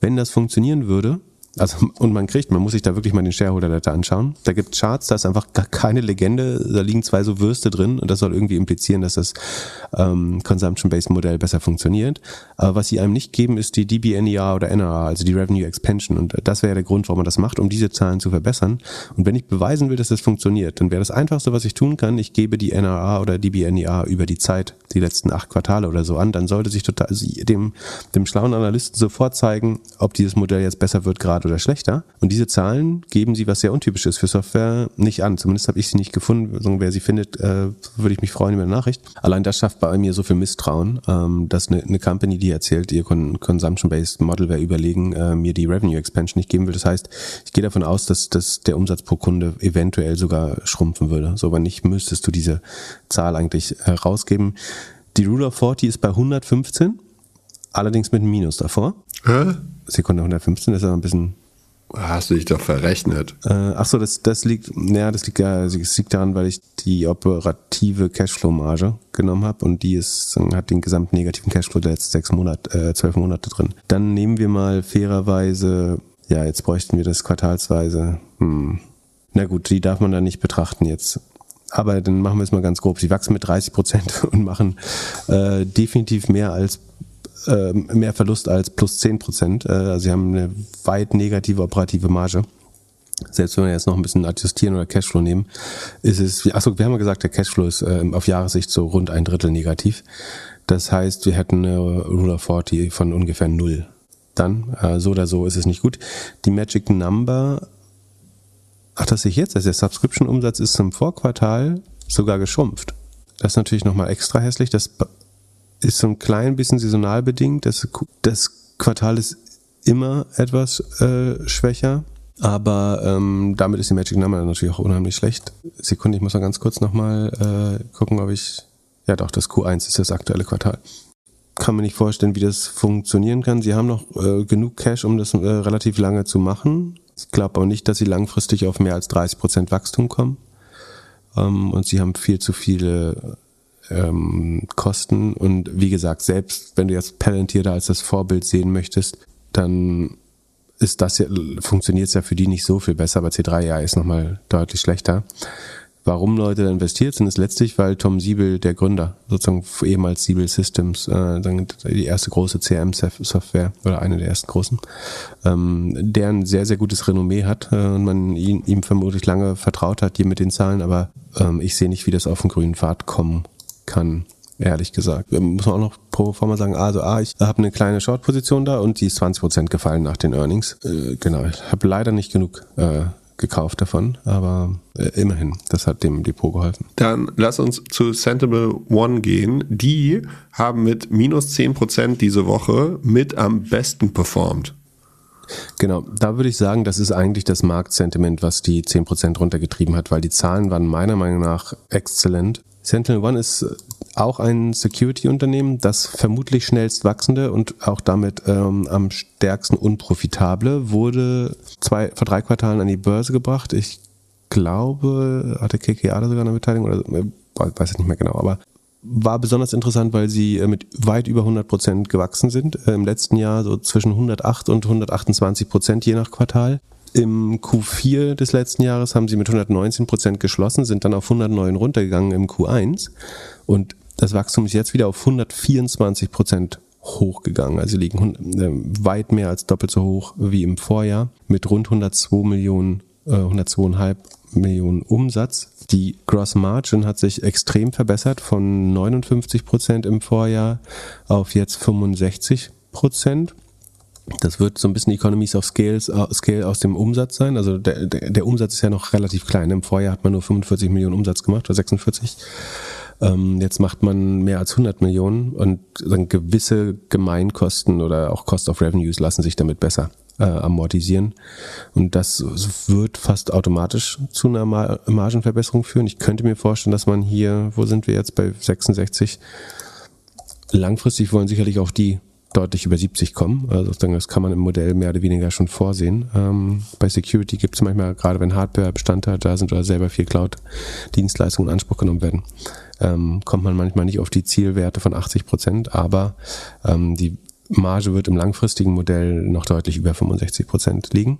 Wenn das funktionieren würde, Also, und man kriegt, man muss sich da wirklich mal den Shareholder Letter anschauen. Da gibt Charts, da ist einfach gar keine Legende, da liegen zwei so Würste drin und das soll irgendwie implizieren, dass das ähm, Consumption-Based Modell besser funktioniert. Aber was sie einem nicht geben, ist die DBNER oder NRR, also die Revenue Expansion. Und das wäre der Grund, warum man das macht, um diese Zahlen zu verbessern. Und wenn ich beweisen will, dass das funktioniert, dann wäre das Einfachste, was ich tun kann, ich gebe die NRR oder DBNER über die Zeit, die letzten acht Quartale oder so an, dann sollte sich total, also dem, dem schlauen Analysten sofort zeigen, ob dieses Modell jetzt besser wird gerade oder schlechter. Und diese Zahlen geben sie, was sehr untypisch ist für Software, nicht an. Zumindest habe ich sie nicht gefunden. Also, wer sie findet, äh, würde ich mich freuen über eine Nachricht. Allein das schafft bei mir so viel Misstrauen, ähm, dass eine, eine Company, die erzählt, ihr Consumption-Based Model wäre überlegen, äh, mir die Revenue Expansion nicht geben will. Das heißt, ich gehe davon aus, dass, dass der Umsatz pro Kunde eventuell sogar schrumpfen würde. So, wenn nicht, müsstest du diese Zahl eigentlich äh, rausgeben. Die Rule of 40 ist bei 115, allerdings mit einem Minus davor. Hä? Sekunde 115 ist aber ein bisschen Hast du dich doch verrechnet. Äh, ach so, das, das liegt, ja, das liegt, das liegt daran, weil ich die operative Cashflow-Marge genommen habe und die ist, hat den gesamten negativen Cashflow der letzten sechs Monate, äh, zwölf Monate drin. Dann nehmen wir mal fairerweise, ja, jetzt bräuchten wir das quartalsweise. Hm. Na gut, die darf man da nicht betrachten jetzt. Aber dann machen wir es mal ganz grob. Sie wachsen mit 30 Prozent und machen äh, definitiv mehr als äh, mehr Verlust als plus 10 Prozent. Äh, also sie haben eine weit negative operative Marge. Selbst wenn wir jetzt noch ein bisschen adjustieren oder Cashflow nehmen, ist es, achso, wir haben ja gesagt, der Cashflow ist äh, auf Jahressicht so rund ein Drittel negativ. Das heißt, wir hätten eine Rule of 40 von ungefähr null. Dann, äh, so oder so ist es nicht gut. Die Magic Number, ach, das sehe ich jetzt, also der Subscription-Umsatz ist zum Vorquartal sogar geschrumpft. Das ist natürlich nochmal extra hässlich. Das ist so ein klein bisschen saisonal bedingt. Das, das Quartal ist immer etwas äh, schwächer. Aber ähm, damit ist die Magic Number natürlich auch unheimlich schlecht. Sekunde, ich muss mal ganz kurz nochmal äh, gucken, ob ich. Ja doch, das Q1 ist das aktuelle Quartal. Kann mir nicht vorstellen, wie das funktionieren kann. Sie haben noch äh, genug Cash, um das äh, relativ lange zu machen. Ich glaube aber nicht, dass sie langfristig auf mehr als 30% Wachstum kommen. Ähm, und sie haben viel zu viele ähm, Kosten. Und wie gesagt, selbst wenn du jetzt Palantir da als das Vorbild sehen möchtest, dann ist das ja, funktioniert es ja für die nicht so viel besser, aber C3 ja ist nochmal deutlich schlechter. Warum Leute da investiert sind, ist letztlich, weil Tom Siebel, der Gründer, sozusagen ehemals Siebel Systems, äh, die erste große CRM-Software oder eine der ersten großen, ähm, der ein sehr, sehr gutes Renommee hat äh, und man ihn, ihm vermutlich lange vertraut hat hier mit den Zahlen, aber ähm, ich sehe nicht, wie das auf den grünen Pfad kommen kann, ehrlich gesagt. Muss man auch noch pro forma sagen, also ah, ich habe eine kleine Short-Position da und die ist 20% gefallen nach den Earnings. Äh, genau, ich habe leider nicht genug äh, gekauft davon, aber äh, immerhin, das hat dem Depot geholfen. Dann lass uns zu Sensible One gehen. Die haben mit minus 10% diese Woche mit am besten performt. Genau, da würde ich sagen, das ist eigentlich das Marktsentiment, was die 10% runtergetrieben hat, weil die Zahlen waren meiner Meinung nach exzellent. Sentinel One ist auch ein Security-Unternehmen, das vermutlich schnellst wachsende und auch damit ähm, am stärksten unprofitable, wurde zwei, vor drei Quartalen an die Börse gebracht. Ich glaube, hatte KKA da sogar eine Beteiligung oder äh, weiß ich nicht mehr genau, aber war besonders interessant, weil sie äh, mit weit über 100 Prozent gewachsen sind. Äh, Im letzten Jahr so zwischen 108 und 128 Prozent je nach Quartal. Im Q4 des letzten Jahres haben sie mit 119 Prozent geschlossen, sind dann auf 109 runtergegangen im Q1 und das Wachstum ist jetzt wieder auf 124 Prozent hochgegangen. Also liegen äh, weit mehr als doppelt so hoch wie im Vorjahr mit rund 102 Millionen, äh, 102,5 Millionen Umsatz. Die Gross Margin hat sich extrem verbessert von 59 Prozent im Vorjahr auf jetzt 65 Prozent. Das wird so ein bisschen Economies of Scales, uh, Scale aus dem Umsatz sein. Also der, der, der Umsatz ist ja noch relativ klein. Im Vorjahr hat man nur 45 Millionen Umsatz gemacht oder 46. Ähm, jetzt macht man mehr als 100 Millionen und dann gewisse Gemeinkosten oder auch Cost of Revenues lassen sich damit besser äh, amortisieren. Und das wird fast automatisch zu einer Mar Margenverbesserung führen. Ich könnte mir vorstellen, dass man hier, wo sind wir jetzt bei 66? Langfristig wollen sicherlich auch die deutlich über 70 kommen. Also das kann man im Modell mehr oder weniger schon vorsehen. Ähm, bei Security gibt es manchmal, gerade wenn Hardware Bestandteil da sind oder selber viel Cloud-Dienstleistungen in Anspruch genommen werden, ähm, kommt man manchmal nicht auf die Zielwerte von 80 Prozent, aber ähm, die Marge wird im langfristigen Modell noch deutlich über 65 Prozent liegen.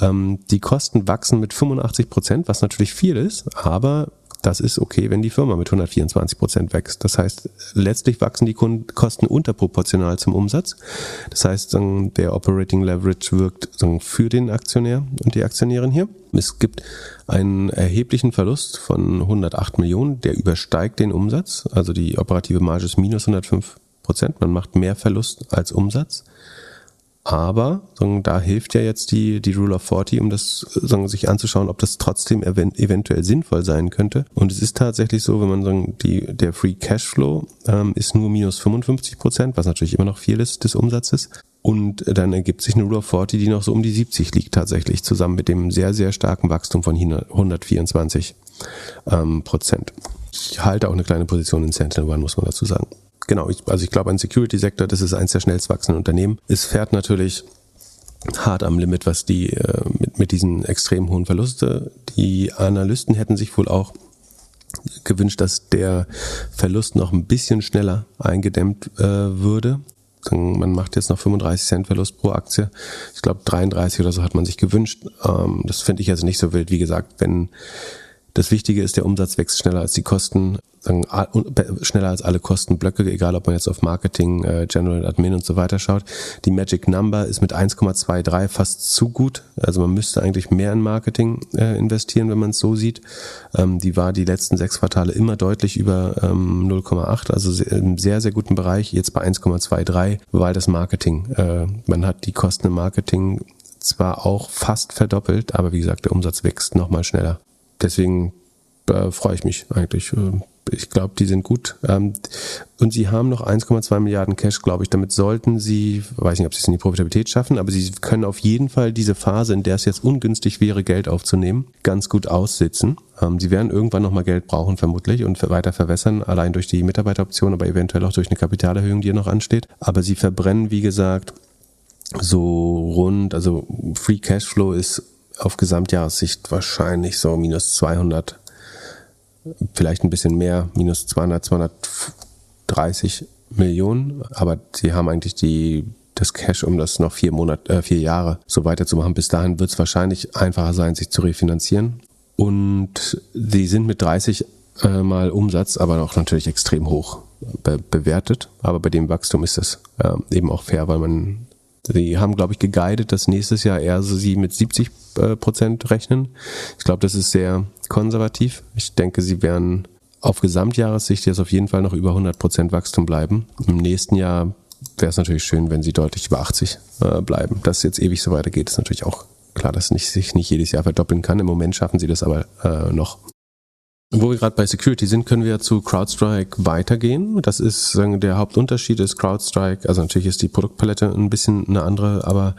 Ähm, die Kosten wachsen mit 85 Prozent, was natürlich viel ist, aber das ist okay, wenn die Firma mit 124 Prozent wächst. Das heißt, letztlich wachsen die Kosten unterproportional zum Umsatz. Das heißt, der Operating Leverage wirkt für den Aktionär und die Aktionärin hier. Es gibt einen erheblichen Verlust von 108 Millionen, der übersteigt den Umsatz. Also die operative Marge ist minus 105 Prozent. Man macht mehr Verlust als Umsatz. Aber sagen, da hilft ja jetzt die, die Rule of 40, um das sagen, sich anzuschauen, ob das trotzdem event eventuell sinnvoll sein könnte. Und es ist tatsächlich so, wenn man sagen, die, der Free Cashflow ähm, ist nur minus 55 Prozent, was natürlich immer noch viel ist des Umsatzes. Und dann ergibt sich eine Rule of 40, die noch so um die 70 liegt tatsächlich, zusammen mit dem sehr, sehr starken Wachstum von 124 ähm, Prozent. Ich halte auch eine kleine Position in Sentinel One, muss man dazu sagen genau, ich, also ich glaube, ein Security-Sektor, das ist eines der schnellst wachsenden Unternehmen. Es fährt natürlich hart am Limit, was die äh, mit, mit diesen extrem hohen Verluste. Die Analysten hätten sich wohl auch gewünscht, dass der Verlust noch ein bisschen schneller eingedämmt äh, würde. Man macht jetzt noch 35 Cent Verlust pro Aktie. Ich glaube 33 oder so hat man sich gewünscht. Ähm, das finde ich also nicht so wild. Wie gesagt, wenn das Wichtige ist, der Umsatz wächst schneller als die Kosten, schneller als alle Kostenblöcke, egal ob man jetzt auf Marketing, äh, General Admin und so weiter schaut. Die Magic Number ist mit 1,23 fast zu gut. Also man müsste eigentlich mehr in Marketing äh, investieren, wenn man es so sieht. Ähm, die war die letzten sechs Quartale immer deutlich über ähm, 0,8, also im sehr, sehr guten Bereich. Jetzt bei 1,23, weil das Marketing, äh, man hat die Kosten im Marketing zwar auch fast verdoppelt, aber wie gesagt, der Umsatz wächst nochmal schneller deswegen äh, freue ich mich eigentlich. Äh, ich glaube, die sind gut. Ähm, und sie haben noch 1,2 Milliarden Cash, glaube ich. Damit sollten sie, weiß nicht, ob sie es in die Profitabilität schaffen, aber sie können auf jeden Fall diese Phase, in der es jetzt ungünstig wäre, Geld aufzunehmen, ganz gut aussitzen. Ähm, sie werden irgendwann nochmal Geld brauchen, vermutlich, und weiter verwässern, allein durch die Mitarbeiteroption, aber eventuell auch durch eine Kapitalerhöhung, die hier noch ansteht. Aber sie verbrennen, wie gesagt, so rund, also Free Cashflow ist auf Gesamtjahressicht wahrscheinlich so minus 200, vielleicht ein bisschen mehr, minus 200, 230 Millionen. Aber sie haben eigentlich die, das Cash, um das noch vier Monate, äh, vier Jahre so weiterzumachen. Bis dahin wird es wahrscheinlich einfacher sein, sich zu refinanzieren. Und sie sind mit 30 äh, mal Umsatz, aber auch natürlich extrem hoch be bewertet. Aber bei dem Wachstum ist das äh, eben auch fair, weil man Sie haben, glaube ich, geguidet, dass nächstes Jahr eher so sie mit 70 äh, Prozent rechnen. Ich glaube, das ist sehr konservativ. Ich denke, sie werden auf Gesamtjahressicht jetzt auf jeden Fall noch über 100 Prozent Wachstum bleiben. Im nächsten Jahr wäre es natürlich schön, wenn sie deutlich über 80 äh, bleiben. Dass es jetzt ewig so weitergeht, ist natürlich auch klar, dass es sich nicht jedes Jahr verdoppeln kann. Im Moment schaffen sie das aber äh, noch. Wo wir gerade bei Security sind, können wir zu CrowdStrike weitergehen. Das ist sagen, der Hauptunterschied ist CrowdStrike, also natürlich ist die Produktpalette ein bisschen eine andere, aber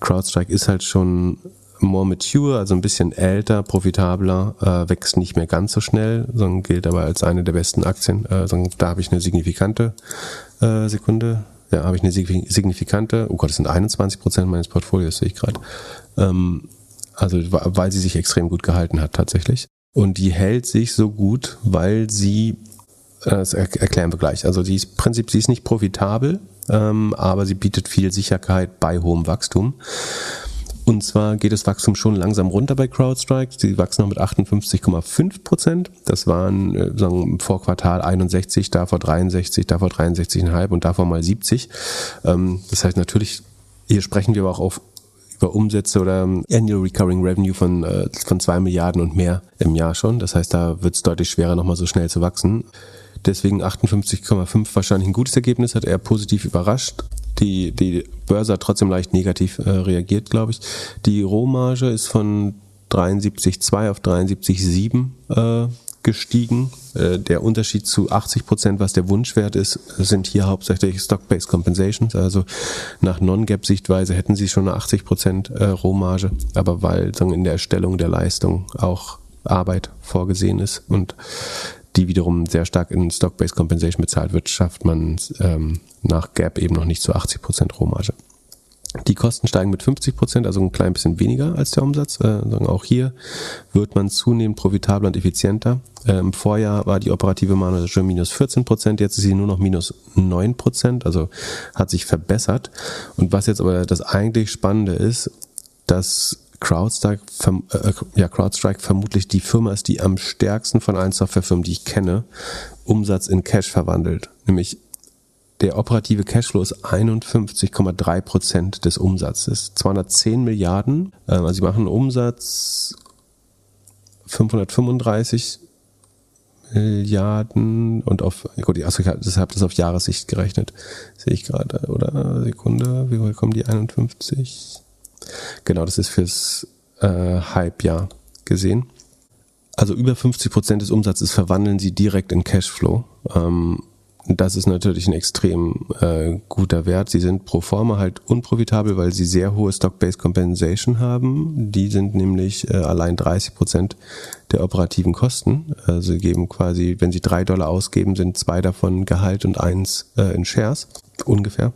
CrowdStrike ist halt schon more mature, also ein bisschen älter, profitabler, äh, wächst nicht mehr ganz so schnell, sondern gilt aber als eine der besten Aktien. Äh, da habe ich eine signifikante äh, Sekunde. Ja, habe ich eine signifikante, oh Gott, das sind 21 Prozent meines Portfolios, sehe ich gerade. Ähm, also weil sie sich extrem gut gehalten hat tatsächlich. Und die hält sich so gut, weil sie, äh, das erklären wir gleich, also die ist Prinzip, sie ist nicht profitabel, ähm, aber sie bietet viel Sicherheit bei hohem Wachstum. Und zwar geht das Wachstum schon langsam runter bei CrowdStrike. Sie wachsen noch mit 58,5 Prozent. Das waren äh, sagen, vor Quartal 61, davor 63, davor 63,5 und davor mal 70. Ähm, das heißt natürlich, hier sprechen wir aber auch auf über Umsätze oder ähm, Annual Recurring Revenue von, äh, von zwei Milliarden und mehr im Jahr schon. Das heißt, da wird es deutlich schwerer, nochmal so schnell zu wachsen. Deswegen 58,5 wahrscheinlich ein gutes Ergebnis, hat er positiv überrascht. Die, die Börse hat trotzdem leicht negativ äh, reagiert, glaube ich. Die Rohmarge ist von 73,2 auf 73,7 äh, gestiegen. Äh, der Unterschied zu 80 Prozent, was der Wunschwert ist, sind hier hauptsächlich Stock-Based Compensations. Also nach Non-Gap-Sichtweise hätten sie schon eine 80 Prozent äh, Rohmarge, aber weil in der Erstellung der Leistung auch Arbeit vorgesehen ist und die wiederum sehr stark in Stock-Based Compensation bezahlt wird, schafft man ähm, nach Gap eben noch nicht zu 80 Prozent Rohmarge. Die Kosten steigen mit 50 Prozent, also ein klein bisschen weniger als der Umsatz. Äh, auch hier wird man zunehmend profitabler und effizienter. Äh, Im Vorjahr war die operative Marge schon minus 14 Prozent, jetzt ist sie nur noch minus 9 Prozent, also hat sich verbessert. Und was jetzt aber das eigentlich Spannende ist, dass CrowdStrike, äh, ja, CrowdStrike vermutlich die Firma ist, die am stärksten von allen Softwarefirmen, die ich kenne, Umsatz in Cash verwandelt. Nämlich der operative Cashflow ist 51,3 Prozent des Umsatzes. 210 Milliarden, äh, also sie machen Umsatz 535 Milliarden und auf, gut, also ich habe das auf Jahressicht gerechnet, sehe ich gerade, oder? Sekunde, wie kommen die 51? Genau, das ist fürs äh, Halbjahr gesehen. Also über 50 Prozent des Umsatzes verwandeln sie direkt in Cashflow. Ähm, das ist natürlich ein extrem äh, guter Wert. Sie sind pro forma halt unprofitabel, weil sie sehr hohe Stock-Based Compensation haben. Die sind nämlich äh, allein 30 Prozent der operativen Kosten. Also geben quasi, wenn sie drei Dollar ausgeben, sind zwei davon Gehalt und eins äh, in Shares ungefähr.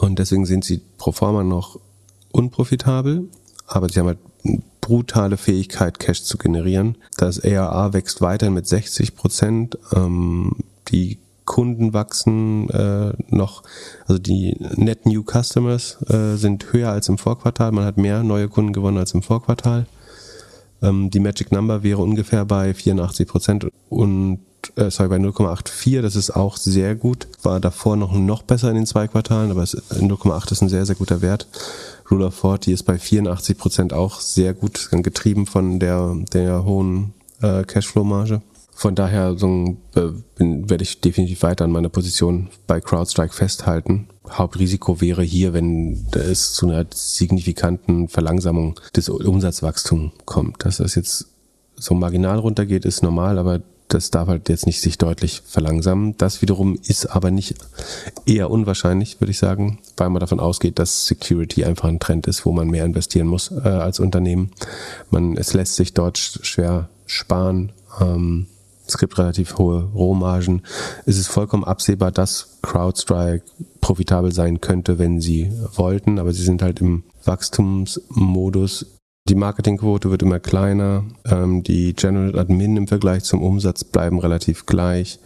Und deswegen sind sie pro forma noch unprofitabel, aber sie haben halt brutale Fähigkeit, Cash zu generieren. Das ARA wächst weiterhin mit 60 Prozent. Ähm, die Kunden wachsen äh, noch, also die Net New Customers äh, sind höher als im Vorquartal. Man hat mehr neue Kunden gewonnen als im Vorquartal. Ähm, die Magic Number wäre ungefähr bei 84 Prozent und äh, sorry, bei 0,84, das ist auch sehr gut. War davor noch noch besser in den zwei Quartalen, aber 0,8 ist ein sehr, sehr guter Wert. Rule of 40 ist bei 84 Prozent auch sehr gut, getrieben von der, der hohen äh, Cashflow-Marge. Von daher so, äh, bin, werde ich definitiv weiter an meiner Position bei CrowdStrike festhalten. Hauptrisiko wäre hier, wenn es zu einer signifikanten Verlangsamung des Umsatzwachstums kommt. Dass das jetzt so marginal runtergeht, ist normal, aber das darf halt jetzt nicht sich deutlich verlangsamen. Das wiederum ist aber nicht eher unwahrscheinlich, würde ich sagen, weil man davon ausgeht, dass Security einfach ein Trend ist, wo man mehr investieren muss äh, als Unternehmen. Man, es lässt sich dort schwer sparen. Ähm, es gibt relativ hohe Rohmargen. Es ist vollkommen absehbar, dass CrowdStrike profitabel sein könnte, wenn sie wollten, aber sie sind halt im Wachstumsmodus die Marketingquote wird immer kleiner, ähm, die General Admin im Vergleich zum Umsatz bleiben relativ gleich.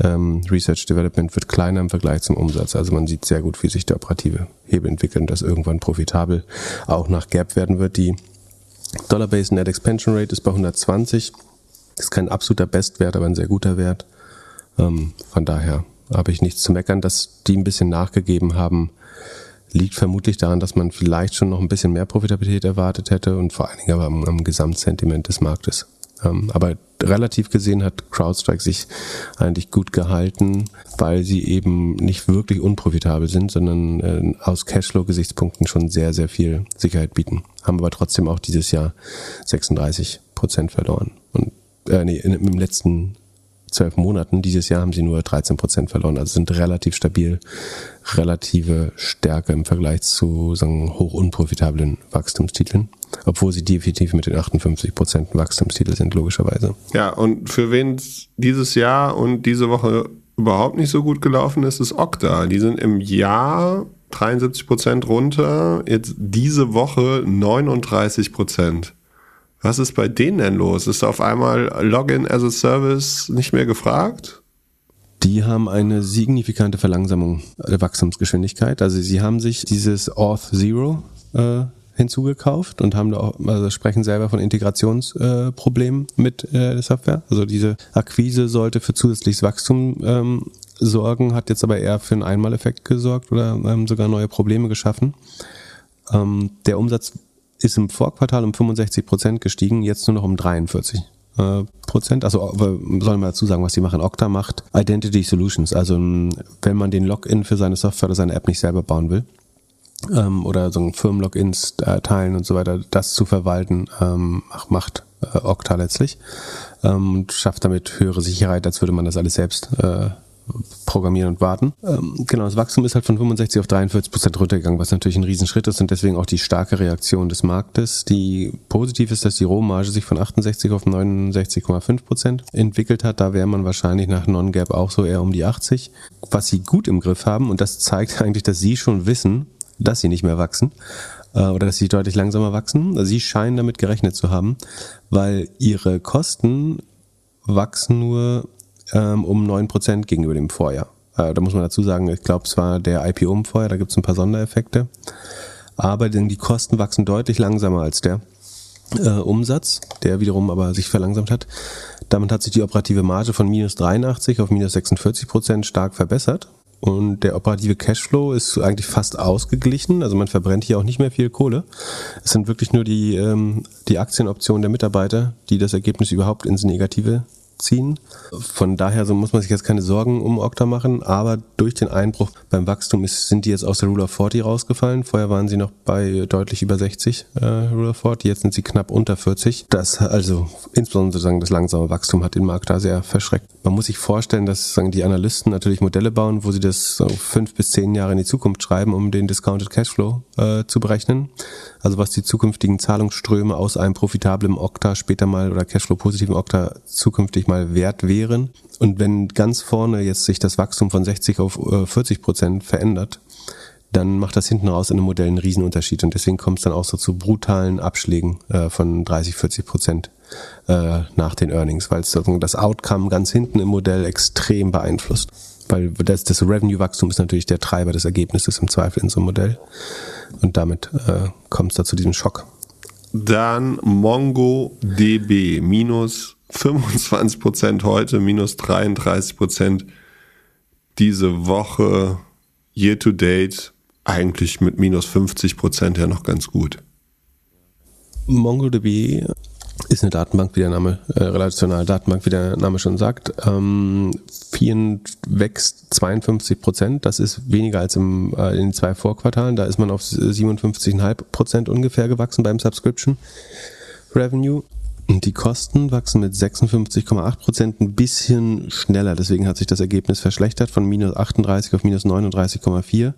Ähm, Research Development wird kleiner im Vergleich zum Umsatz. Also man sieht sehr gut, wie sich der operative Hebel entwickelt und das irgendwann profitabel auch nach Gap werden wird. Die Dollar-Based Net Expansion Rate ist bei 120. Das ist kein absoluter Bestwert, aber ein sehr guter Wert. Ähm, von daher habe ich nichts zu meckern, dass die ein bisschen nachgegeben haben liegt vermutlich daran, dass man vielleicht schon noch ein bisschen mehr Profitabilität erwartet hätte und vor allen Dingen aber am, am Gesamtsentiment des Marktes. Ähm, aber relativ gesehen hat CrowdStrike sich eigentlich gut gehalten, weil sie eben nicht wirklich unprofitabel sind, sondern äh, aus Cashflow-Gesichtspunkten schon sehr, sehr viel Sicherheit bieten. Haben aber trotzdem auch dieses Jahr 36 Prozent verloren. Und äh, nee, im letzten zwölf Monaten. Dieses Jahr haben sie nur 13 Prozent verloren. Also sind relativ stabil, relative Stärke im Vergleich zu sagen, hoch unprofitablen Wachstumstiteln. Obwohl sie definitiv mit den 58 Prozent Wachstumstitel sind, logischerweise. Ja, und für wen dieses Jahr und diese Woche überhaupt nicht so gut gelaufen ist, ist Okta. Die sind im Jahr 73 Prozent runter, jetzt diese Woche 39 Prozent. Was ist bei denen denn los? Ist auf einmal Login as a Service nicht mehr gefragt? Die haben eine signifikante Verlangsamung der Wachstumsgeschwindigkeit. Also sie haben sich dieses Auth Zero äh, hinzugekauft und haben da auch, also sprechen selber von Integrationsproblemen äh, mit äh, der Software. Also diese Akquise sollte für zusätzliches Wachstum ähm, sorgen, hat jetzt aber eher für einen Einmaleffekt gesorgt oder ähm, sogar neue Probleme geschaffen. Ähm, der Umsatz ist im Vorquartal um 65 Prozent gestiegen, jetzt nur noch um 43 äh, Prozent. Also sollen wir dazu sagen, was die machen. Okta macht Identity Solutions. Also wenn man den Login für seine Software oder seine App nicht selber bauen will ähm, oder so Firmenlogins äh, teilen und so weiter, das zu verwalten, ähm, macht äh, Okta letztlich ähm, und schafft damit höhere Sicherheit, als würde man das alles selbst äh, programmieren und warten. Ähm, genau, das Wachstum ist halt von 65 auf 43 Prozent runtergegangen, was natürlich ein Riesenschritt ist und deswegen auch die starke Reaktion des Marktes. Die positiv ist, dass die Rohmarge sich von 68 auf 69,5 Prozent entwickelt hat. Da wäre man wahrscheinlich nach Non-Gap auch so eher um die 80. Was sie gut im Griff haben und das zeigt eigentlich, dass sie schon wissen, dass sie nicht mehr wachsen äh, oder dass sie deutlich langsamer wachsen. Sie scheinen damit gerechnet zu haben, weil ihre Kosten wachsen nur ähm, um 9% gegenüber dem Vorjahr. Äh, da muss man dazu sagen, ich glaube, es war der IPO im Vorjahr, da gibt es ein paar Sondereffekte. Aber die Kosten wachsen deutlich langsamer als der äh, Umsatz, der wiederum aber sich verlangsamt hat. Damit hat sich die operative Marge von minus 83 auf minus 46 Prozent stark verbessert. Und der operative Cashflow ist eigentlich fast ausgeglichen. Also man verbrennt hier auch nicht mehr viel Kohle. Es sind wirklich nur die, ähm, die Aktienoptionen der Mitarbeiter, die das Ergebnis überhaupt ins Negative ziehen. Von daher so muss man sich jetzt keine Sorgen um Okta machen, aber durch den Einbruch beim Wachstum ist, sind die jetzt aus der Rule of 40 rausgefallen. Vorher waren sie noch bei deutlich über 60 äh, Rule of 40, jetzt sind sie knapp unter 40. Das also insbesondere sozusagen das langsame Wachstum hat den Markt da sehr verschreckt. Man muss sich vorstellen, dass sagen die Analysten natürlich Modelle bauen, wo sie das so fünf bis zehn Jahre in die Zukunft schreiben, um den Discounted Cashflow äh, zu berechnen. Also was die zukünftigen Zahlungsströme aus einem profitablen Okta später mal oder Cashflow-positiven Okta zukünftig mal wert wären. Und wenn ganz vorne jetzt sich das Wachstum von 60 auf 40 äh, Prozent verändert, dann macht das hinten raus in einem Modell einen Riesenunterschied. Und deswegen kommt es dann auch so zu brutalen Abschlägen äh, von 30, 40 Prozent äh, nach den Earnings, weil es das Outcome ganz hinten im Modell extrem beeinflusst. Weil das, das Revenue-Wachstum ist natürlich der Treiber des Ergebnisses im Zweifel in so einem Modell. Und damit äh, kommt es da zu diesem Schock. Dann MongoDB minus 25% heute, minus 33% diese Woche, year to date, eigentlich mit minus 50% ja noch ganz gut. MongoDB ist eine Datenbank, wie der Name, äh, relationale Datenbank, wie der Name schon sagt. Ähm, Fien wächst 52 Prozent. Das ist weniger als im, äh, in den zwei Vorquartalen. Da ist man auf 57,5 Prozent ungefähr gewachsen beim Subscription Revenue. Und die Kosten wachsen mit 56,8 Prozent ein bisschen schneller. Deswegen hat sich das Ergebnis verschlechtert von minus 38 auf minus 39,4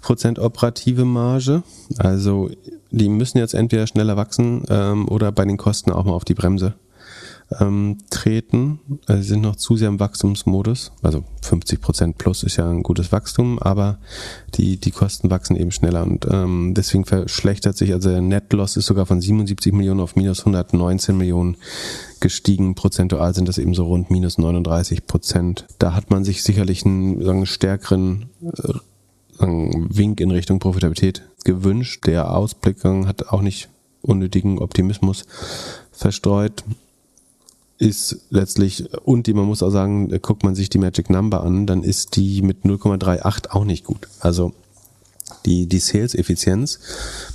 Prozent operative Marge. Also die müssen jetzt entweder schneller wachsen ähm, oder bei den Kosten auch mal auf die Bremse ähm, treten. Also sie sind noch zu sehr im Wachstumsmodus. Also 50 Prozent plus ist ja ein gutes Wachstum, aber die, die Kosten wachsen eben schneller und ähm, deswegen verschlechtert sich, also der Net Loss ist sogar von 77 Millionen auf minus 119 Millionen gestiegen. Prozentual sind das eben so rund minus 39 Prozent. Da hat man sich sicherlich einen, sagen, stärkeren äh, Wink in Richtung Profitabilität gewünscht. Der Ausblick hat auch nicht unnötigen Optimismus verstreut ist letztlich, und die, man muss auch sagen, guckt man sich die Magic Number an, dann ist die mit 0,38 auch nicht gut. Also die, die Sales-Effizienz,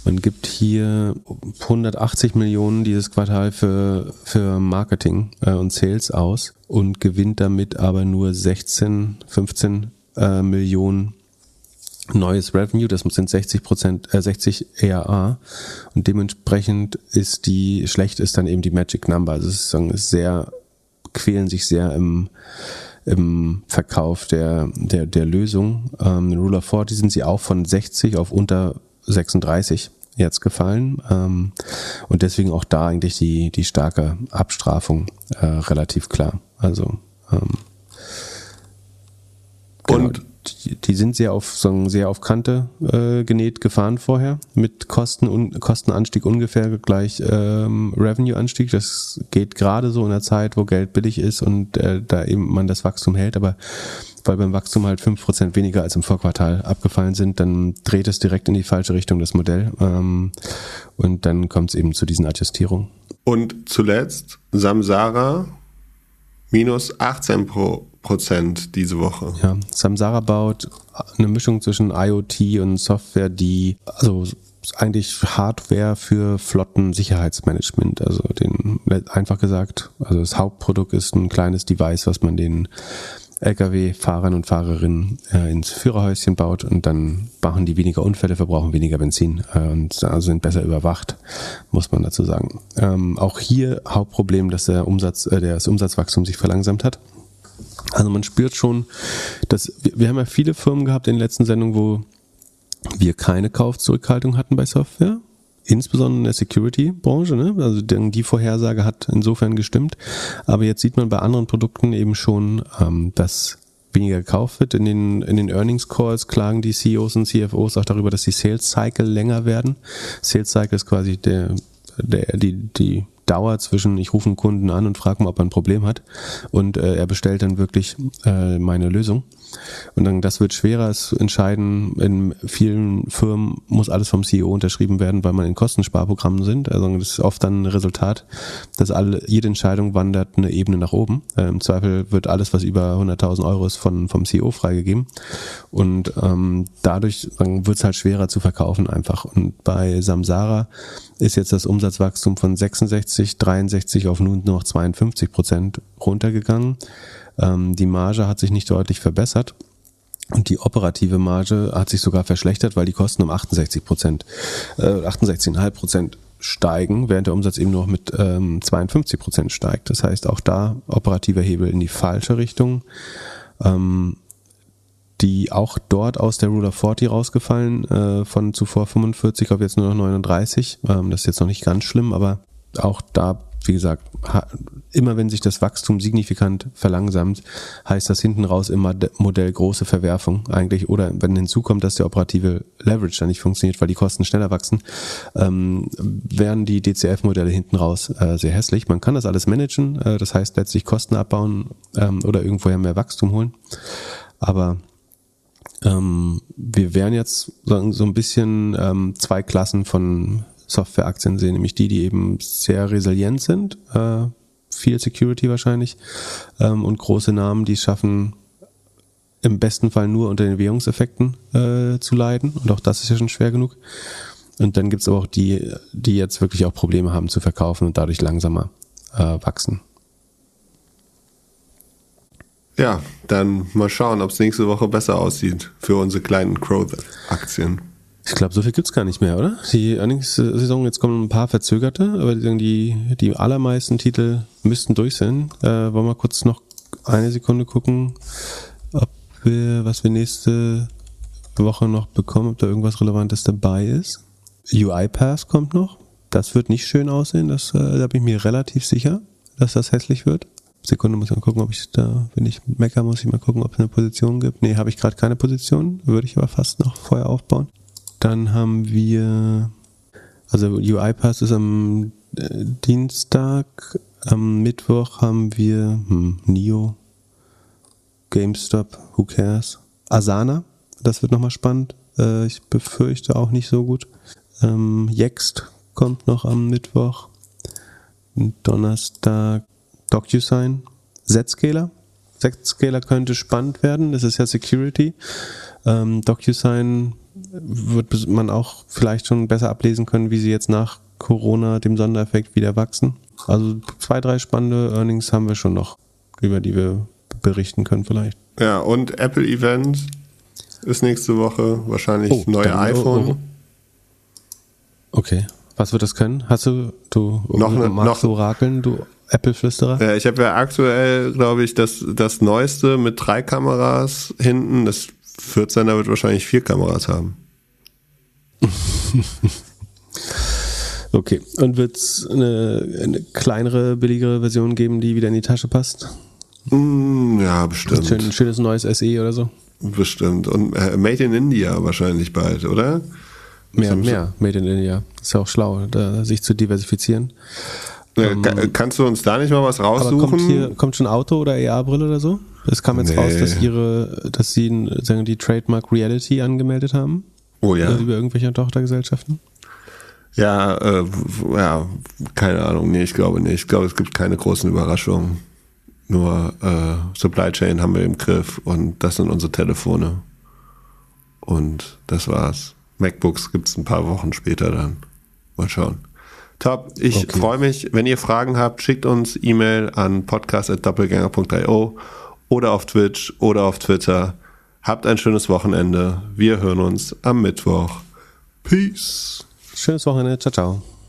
man gibt hier 180 Millionen dieses Quartal für, für Marketing äh, und Sales aus und gewinnt damit aber nur 16, 15 äh, Millionen neues Revenue, das sind 60 Prozent, äh, 60 ERA und dementsprechend ist die schlecht ist dann eben die Magic Number. Also es ist sehr quälen sich sehr im im Verkauf der der der Lösung. Ähm, Rule of 40 sind sie auch von 60 auf unter 36 jetzt gefallen ähm, und deswegen auch da eigentlich die die starke Abstrafung äh, relativ klar. Also ähm, genau. und die, sind sehr auf so sehr auf Kante äh, genäht gefahren vorher mit Kosten un, Kostenanstieg ungefähr gleich ähm, Revenue-Anstieg. Das geht gerade so in der Zeit, wo Geld billig ist und äh, da eben man das Wachstum hält, aber weil beim Wachstum halt fünf Prozent weniger als im Vorquartal abgefallen sind, dann dreht es direkt in die falsche Richtung das Modell ähm, und dann kommt es eben zu diesen Adjustierungen. Und zuletzt Samsara minus 18 Pro Prozent diese Woche. Ja, Samsara baut eine Mischung zwischen IoT und Software, die also eigentlich Hardware für Flotten-Sicherheitsmanagement. Also den einfach gesagt, also das Hauptprodukt ist ein kleines Device, was man den Lkw-Fahrern und Fahrerinnen äh, ins Führerhäuschen baut und dann machen die weniger Unfälle, verbrauchen weniger Benzin äh, und also sind besser überwacht, muss man dazu sagen. Ähm, auch hier Hauptproblem, dass der Umsatz, äh, das Umsatzwachstum sich verlangsamt hat. Also man spürt schon, dass wir, wir haben ja viele Firmen gehabt in den letzten Sendungen, wo wir keine Kaufzurückhaltung hatten bei Software, insbesondere in der Security-Branche. Ne? Also die Vorhersage hat insofern gestimmt. Aber jetzt sieht man bei anderen Produkten eben schon, ähm, dass weniger gekauft wird. In den, in den Earnings Calls klagen die CEOs und CFOs auch darüber, dass die Sales Cycle länger werden. Sales Cycle ist quasi der, der, die, die Dauer zwischen, ich rufe einen Kunden an und frage mal, ob er ein Problem hat und äh, er bestellt dann wirklich äh, meine Lösung. Und dann, das wird schwerer, es entscheiden. In vielen Firmen muss alles vom CEO unterschrieben werden, weil man in Kostensparprogrammen sind. Also das ist oft dann ein Resultat, dass alle, jede Entscheidung wandert eine Ebene nach oben. Äh, Im Zweifel wird alles, was über 100.000 Euro ist, von, vom CEO freigegeben. Und ähm, dadurch wird es halt schwerer zu verkaufen einfach. Und bei Samsara ist jetzt das Umsatzwachstum von 66, 63 auf nun noch 52 Prozent runtergegangen. Ähm, die Marge hat sich nicht deutlich verbessert. Und die operative Marge hat sich sogar verschlechtert, weil die Kosten um 68 Prozent, äh, 68,5 Prozent steigen, während der Umsatz eben noch mit ähm, 52 Prozent steigt. Das heißt, auch da operativer Hebel in die falsche Richtung. Ähm, die auch dort aus der Rule of 40 rausgefallen, äh, von zuvor 45 auf jetzt nur noch 39. Ähm, das ist jetzt noch nicht ganz schlimm, aber auch da wie gesagt, immer wenn sich das Wachstum signifikant verlangsamt, heißt das hinten raus immer Modell große Verwerfung eigentlich. Oder wenn hinzukommt, dass der operative Leverage dann nicht funktioniert, weil die Kosten schneller wachsen, ähm, werden die DCF-Modelle hinten raus äh, sehr hässlich. Man kann das alles managen, äh, das heißt letztlich Kosten abbauen ähm, oder irgendwoher mehr Wachstum holen. Aber ähm, wir werden jetzt so, so ein bisschen ähm, zwei Klassen von Softwareaktien sehen, nämlich die, die eben sehr resilient sind, äh, viel Security wahrscheinlich ähm, und große Namen, die es schaffen, im besten Fall nur unter den Währungseffekten äh, zu leiden und auch das ist ja schon schwer genug. Und dann gibt es aber auch die, die jetzt wirklich auch Probleme haben zu verkaufen und dadurch langsamer äh, wachsen. Ja, dann mal schauen, ob es nächste Woche besser aussieht für unsere kleinen Growth-Aktien. Ich glaube, so viel gibt's gar nicht mehr, oder? Die Earnings-Saison, jetzt kommen ein paar verzögerte, aber die, die allermeisten Titel müssten durch sein. Äh, wollen wir kurz noch eine Sekunde gucken, ob wir, was wir nächste Woche noch bekommen, ob da irgendwas Relevantes dabei ist. UiPath kommt noch. Das wird nicht schön aussehen, das, äh, da bin ich mir relativ sicher, dass das hässlich wird. Sekunde muss ich mal gucken, ob ich da, wenn ich mecker, muss ich mal gucken, ob es eine Position gibt. Nee, habe ich gerade keine Position, würde ich aber fast noch vorher aufbauen. Dann haben wir, also UiPath ist am äh, Dienstag, am Mittwoch haben wir hm, Nio, GameStop, who cares? Asana, das wird nochmal spannend. Äh, ich befürchte auch nicht so gut. Ähm, Yext kommt noch am Mittwoch. Donnerstag DocuSign. Zscaler. Zscaler könnte spannend werden. Das ist ja Security. Ähm, DocuSign wird man auch vielleicht schon besser ablesen können, wie sie jetzt nach Corona, dem Sondereffekt, wieder wachsen. Also zwei, drei spannende Earnings haben wir schon noch, über die wir berichten können vielleicht. Ja, und Apple Event ist nächste Woche wahrscheinlich oh, neue iPhone. Oh, oh. Okay. Was wird das können? Hast du, du noch eine, magst noch, orakeln, du Apple-Flüsterer? Ja, ich habe ja aktuell, glaube ich, das, das Neueste mit drei Kameras hinten. Das 14er wird wahrscheinlich vier Kameras haben. okay. Und wird es eine, eine, kleinere, billigere Version geben, die wieder in die Tasche passt? Mm, ja, bestimmt. Schön, ein schönes neues SE oder so? Bestimmt. Und äh, Made in India wahrscheinlich bald, oder? Mehr und mehr. Made in India. Ist ja auch schlau, da, sich zu diversifizieren. Ja, ähm, kannst du uns da nicht mal was raussuchen? Kommt, hier, kommt schon Auto oder AR-Brille oder so? Es kam jetzt nee. raus, dass ihre, dass sie sagen, die Trademark Reality angemeldet haben. Oh ja. Über irgendwelche Tochtergesellschaften. Ja, äh, ja, keine Ahnung. Nee, ich glaube nicht. Ich glaube, es gibt keine großen Überraschungen. Nur äh, Supply Chain haben wir im Griff und das sind unsere Telefone. Und das war's. MacBooks gibt's ein paar Wochen später dann. Mal schauen. Top. Ich okay. freue mich. Wenn ihr Fragen habt, schickt uns E-Mail an podcast.doppelgänger.io oder auf Twitch oder auf Twitter. Habt ein schönes Wochenende. Wir hören uns am Mittwoch. Peace. Schönes Wochenende. Ciao, ciao.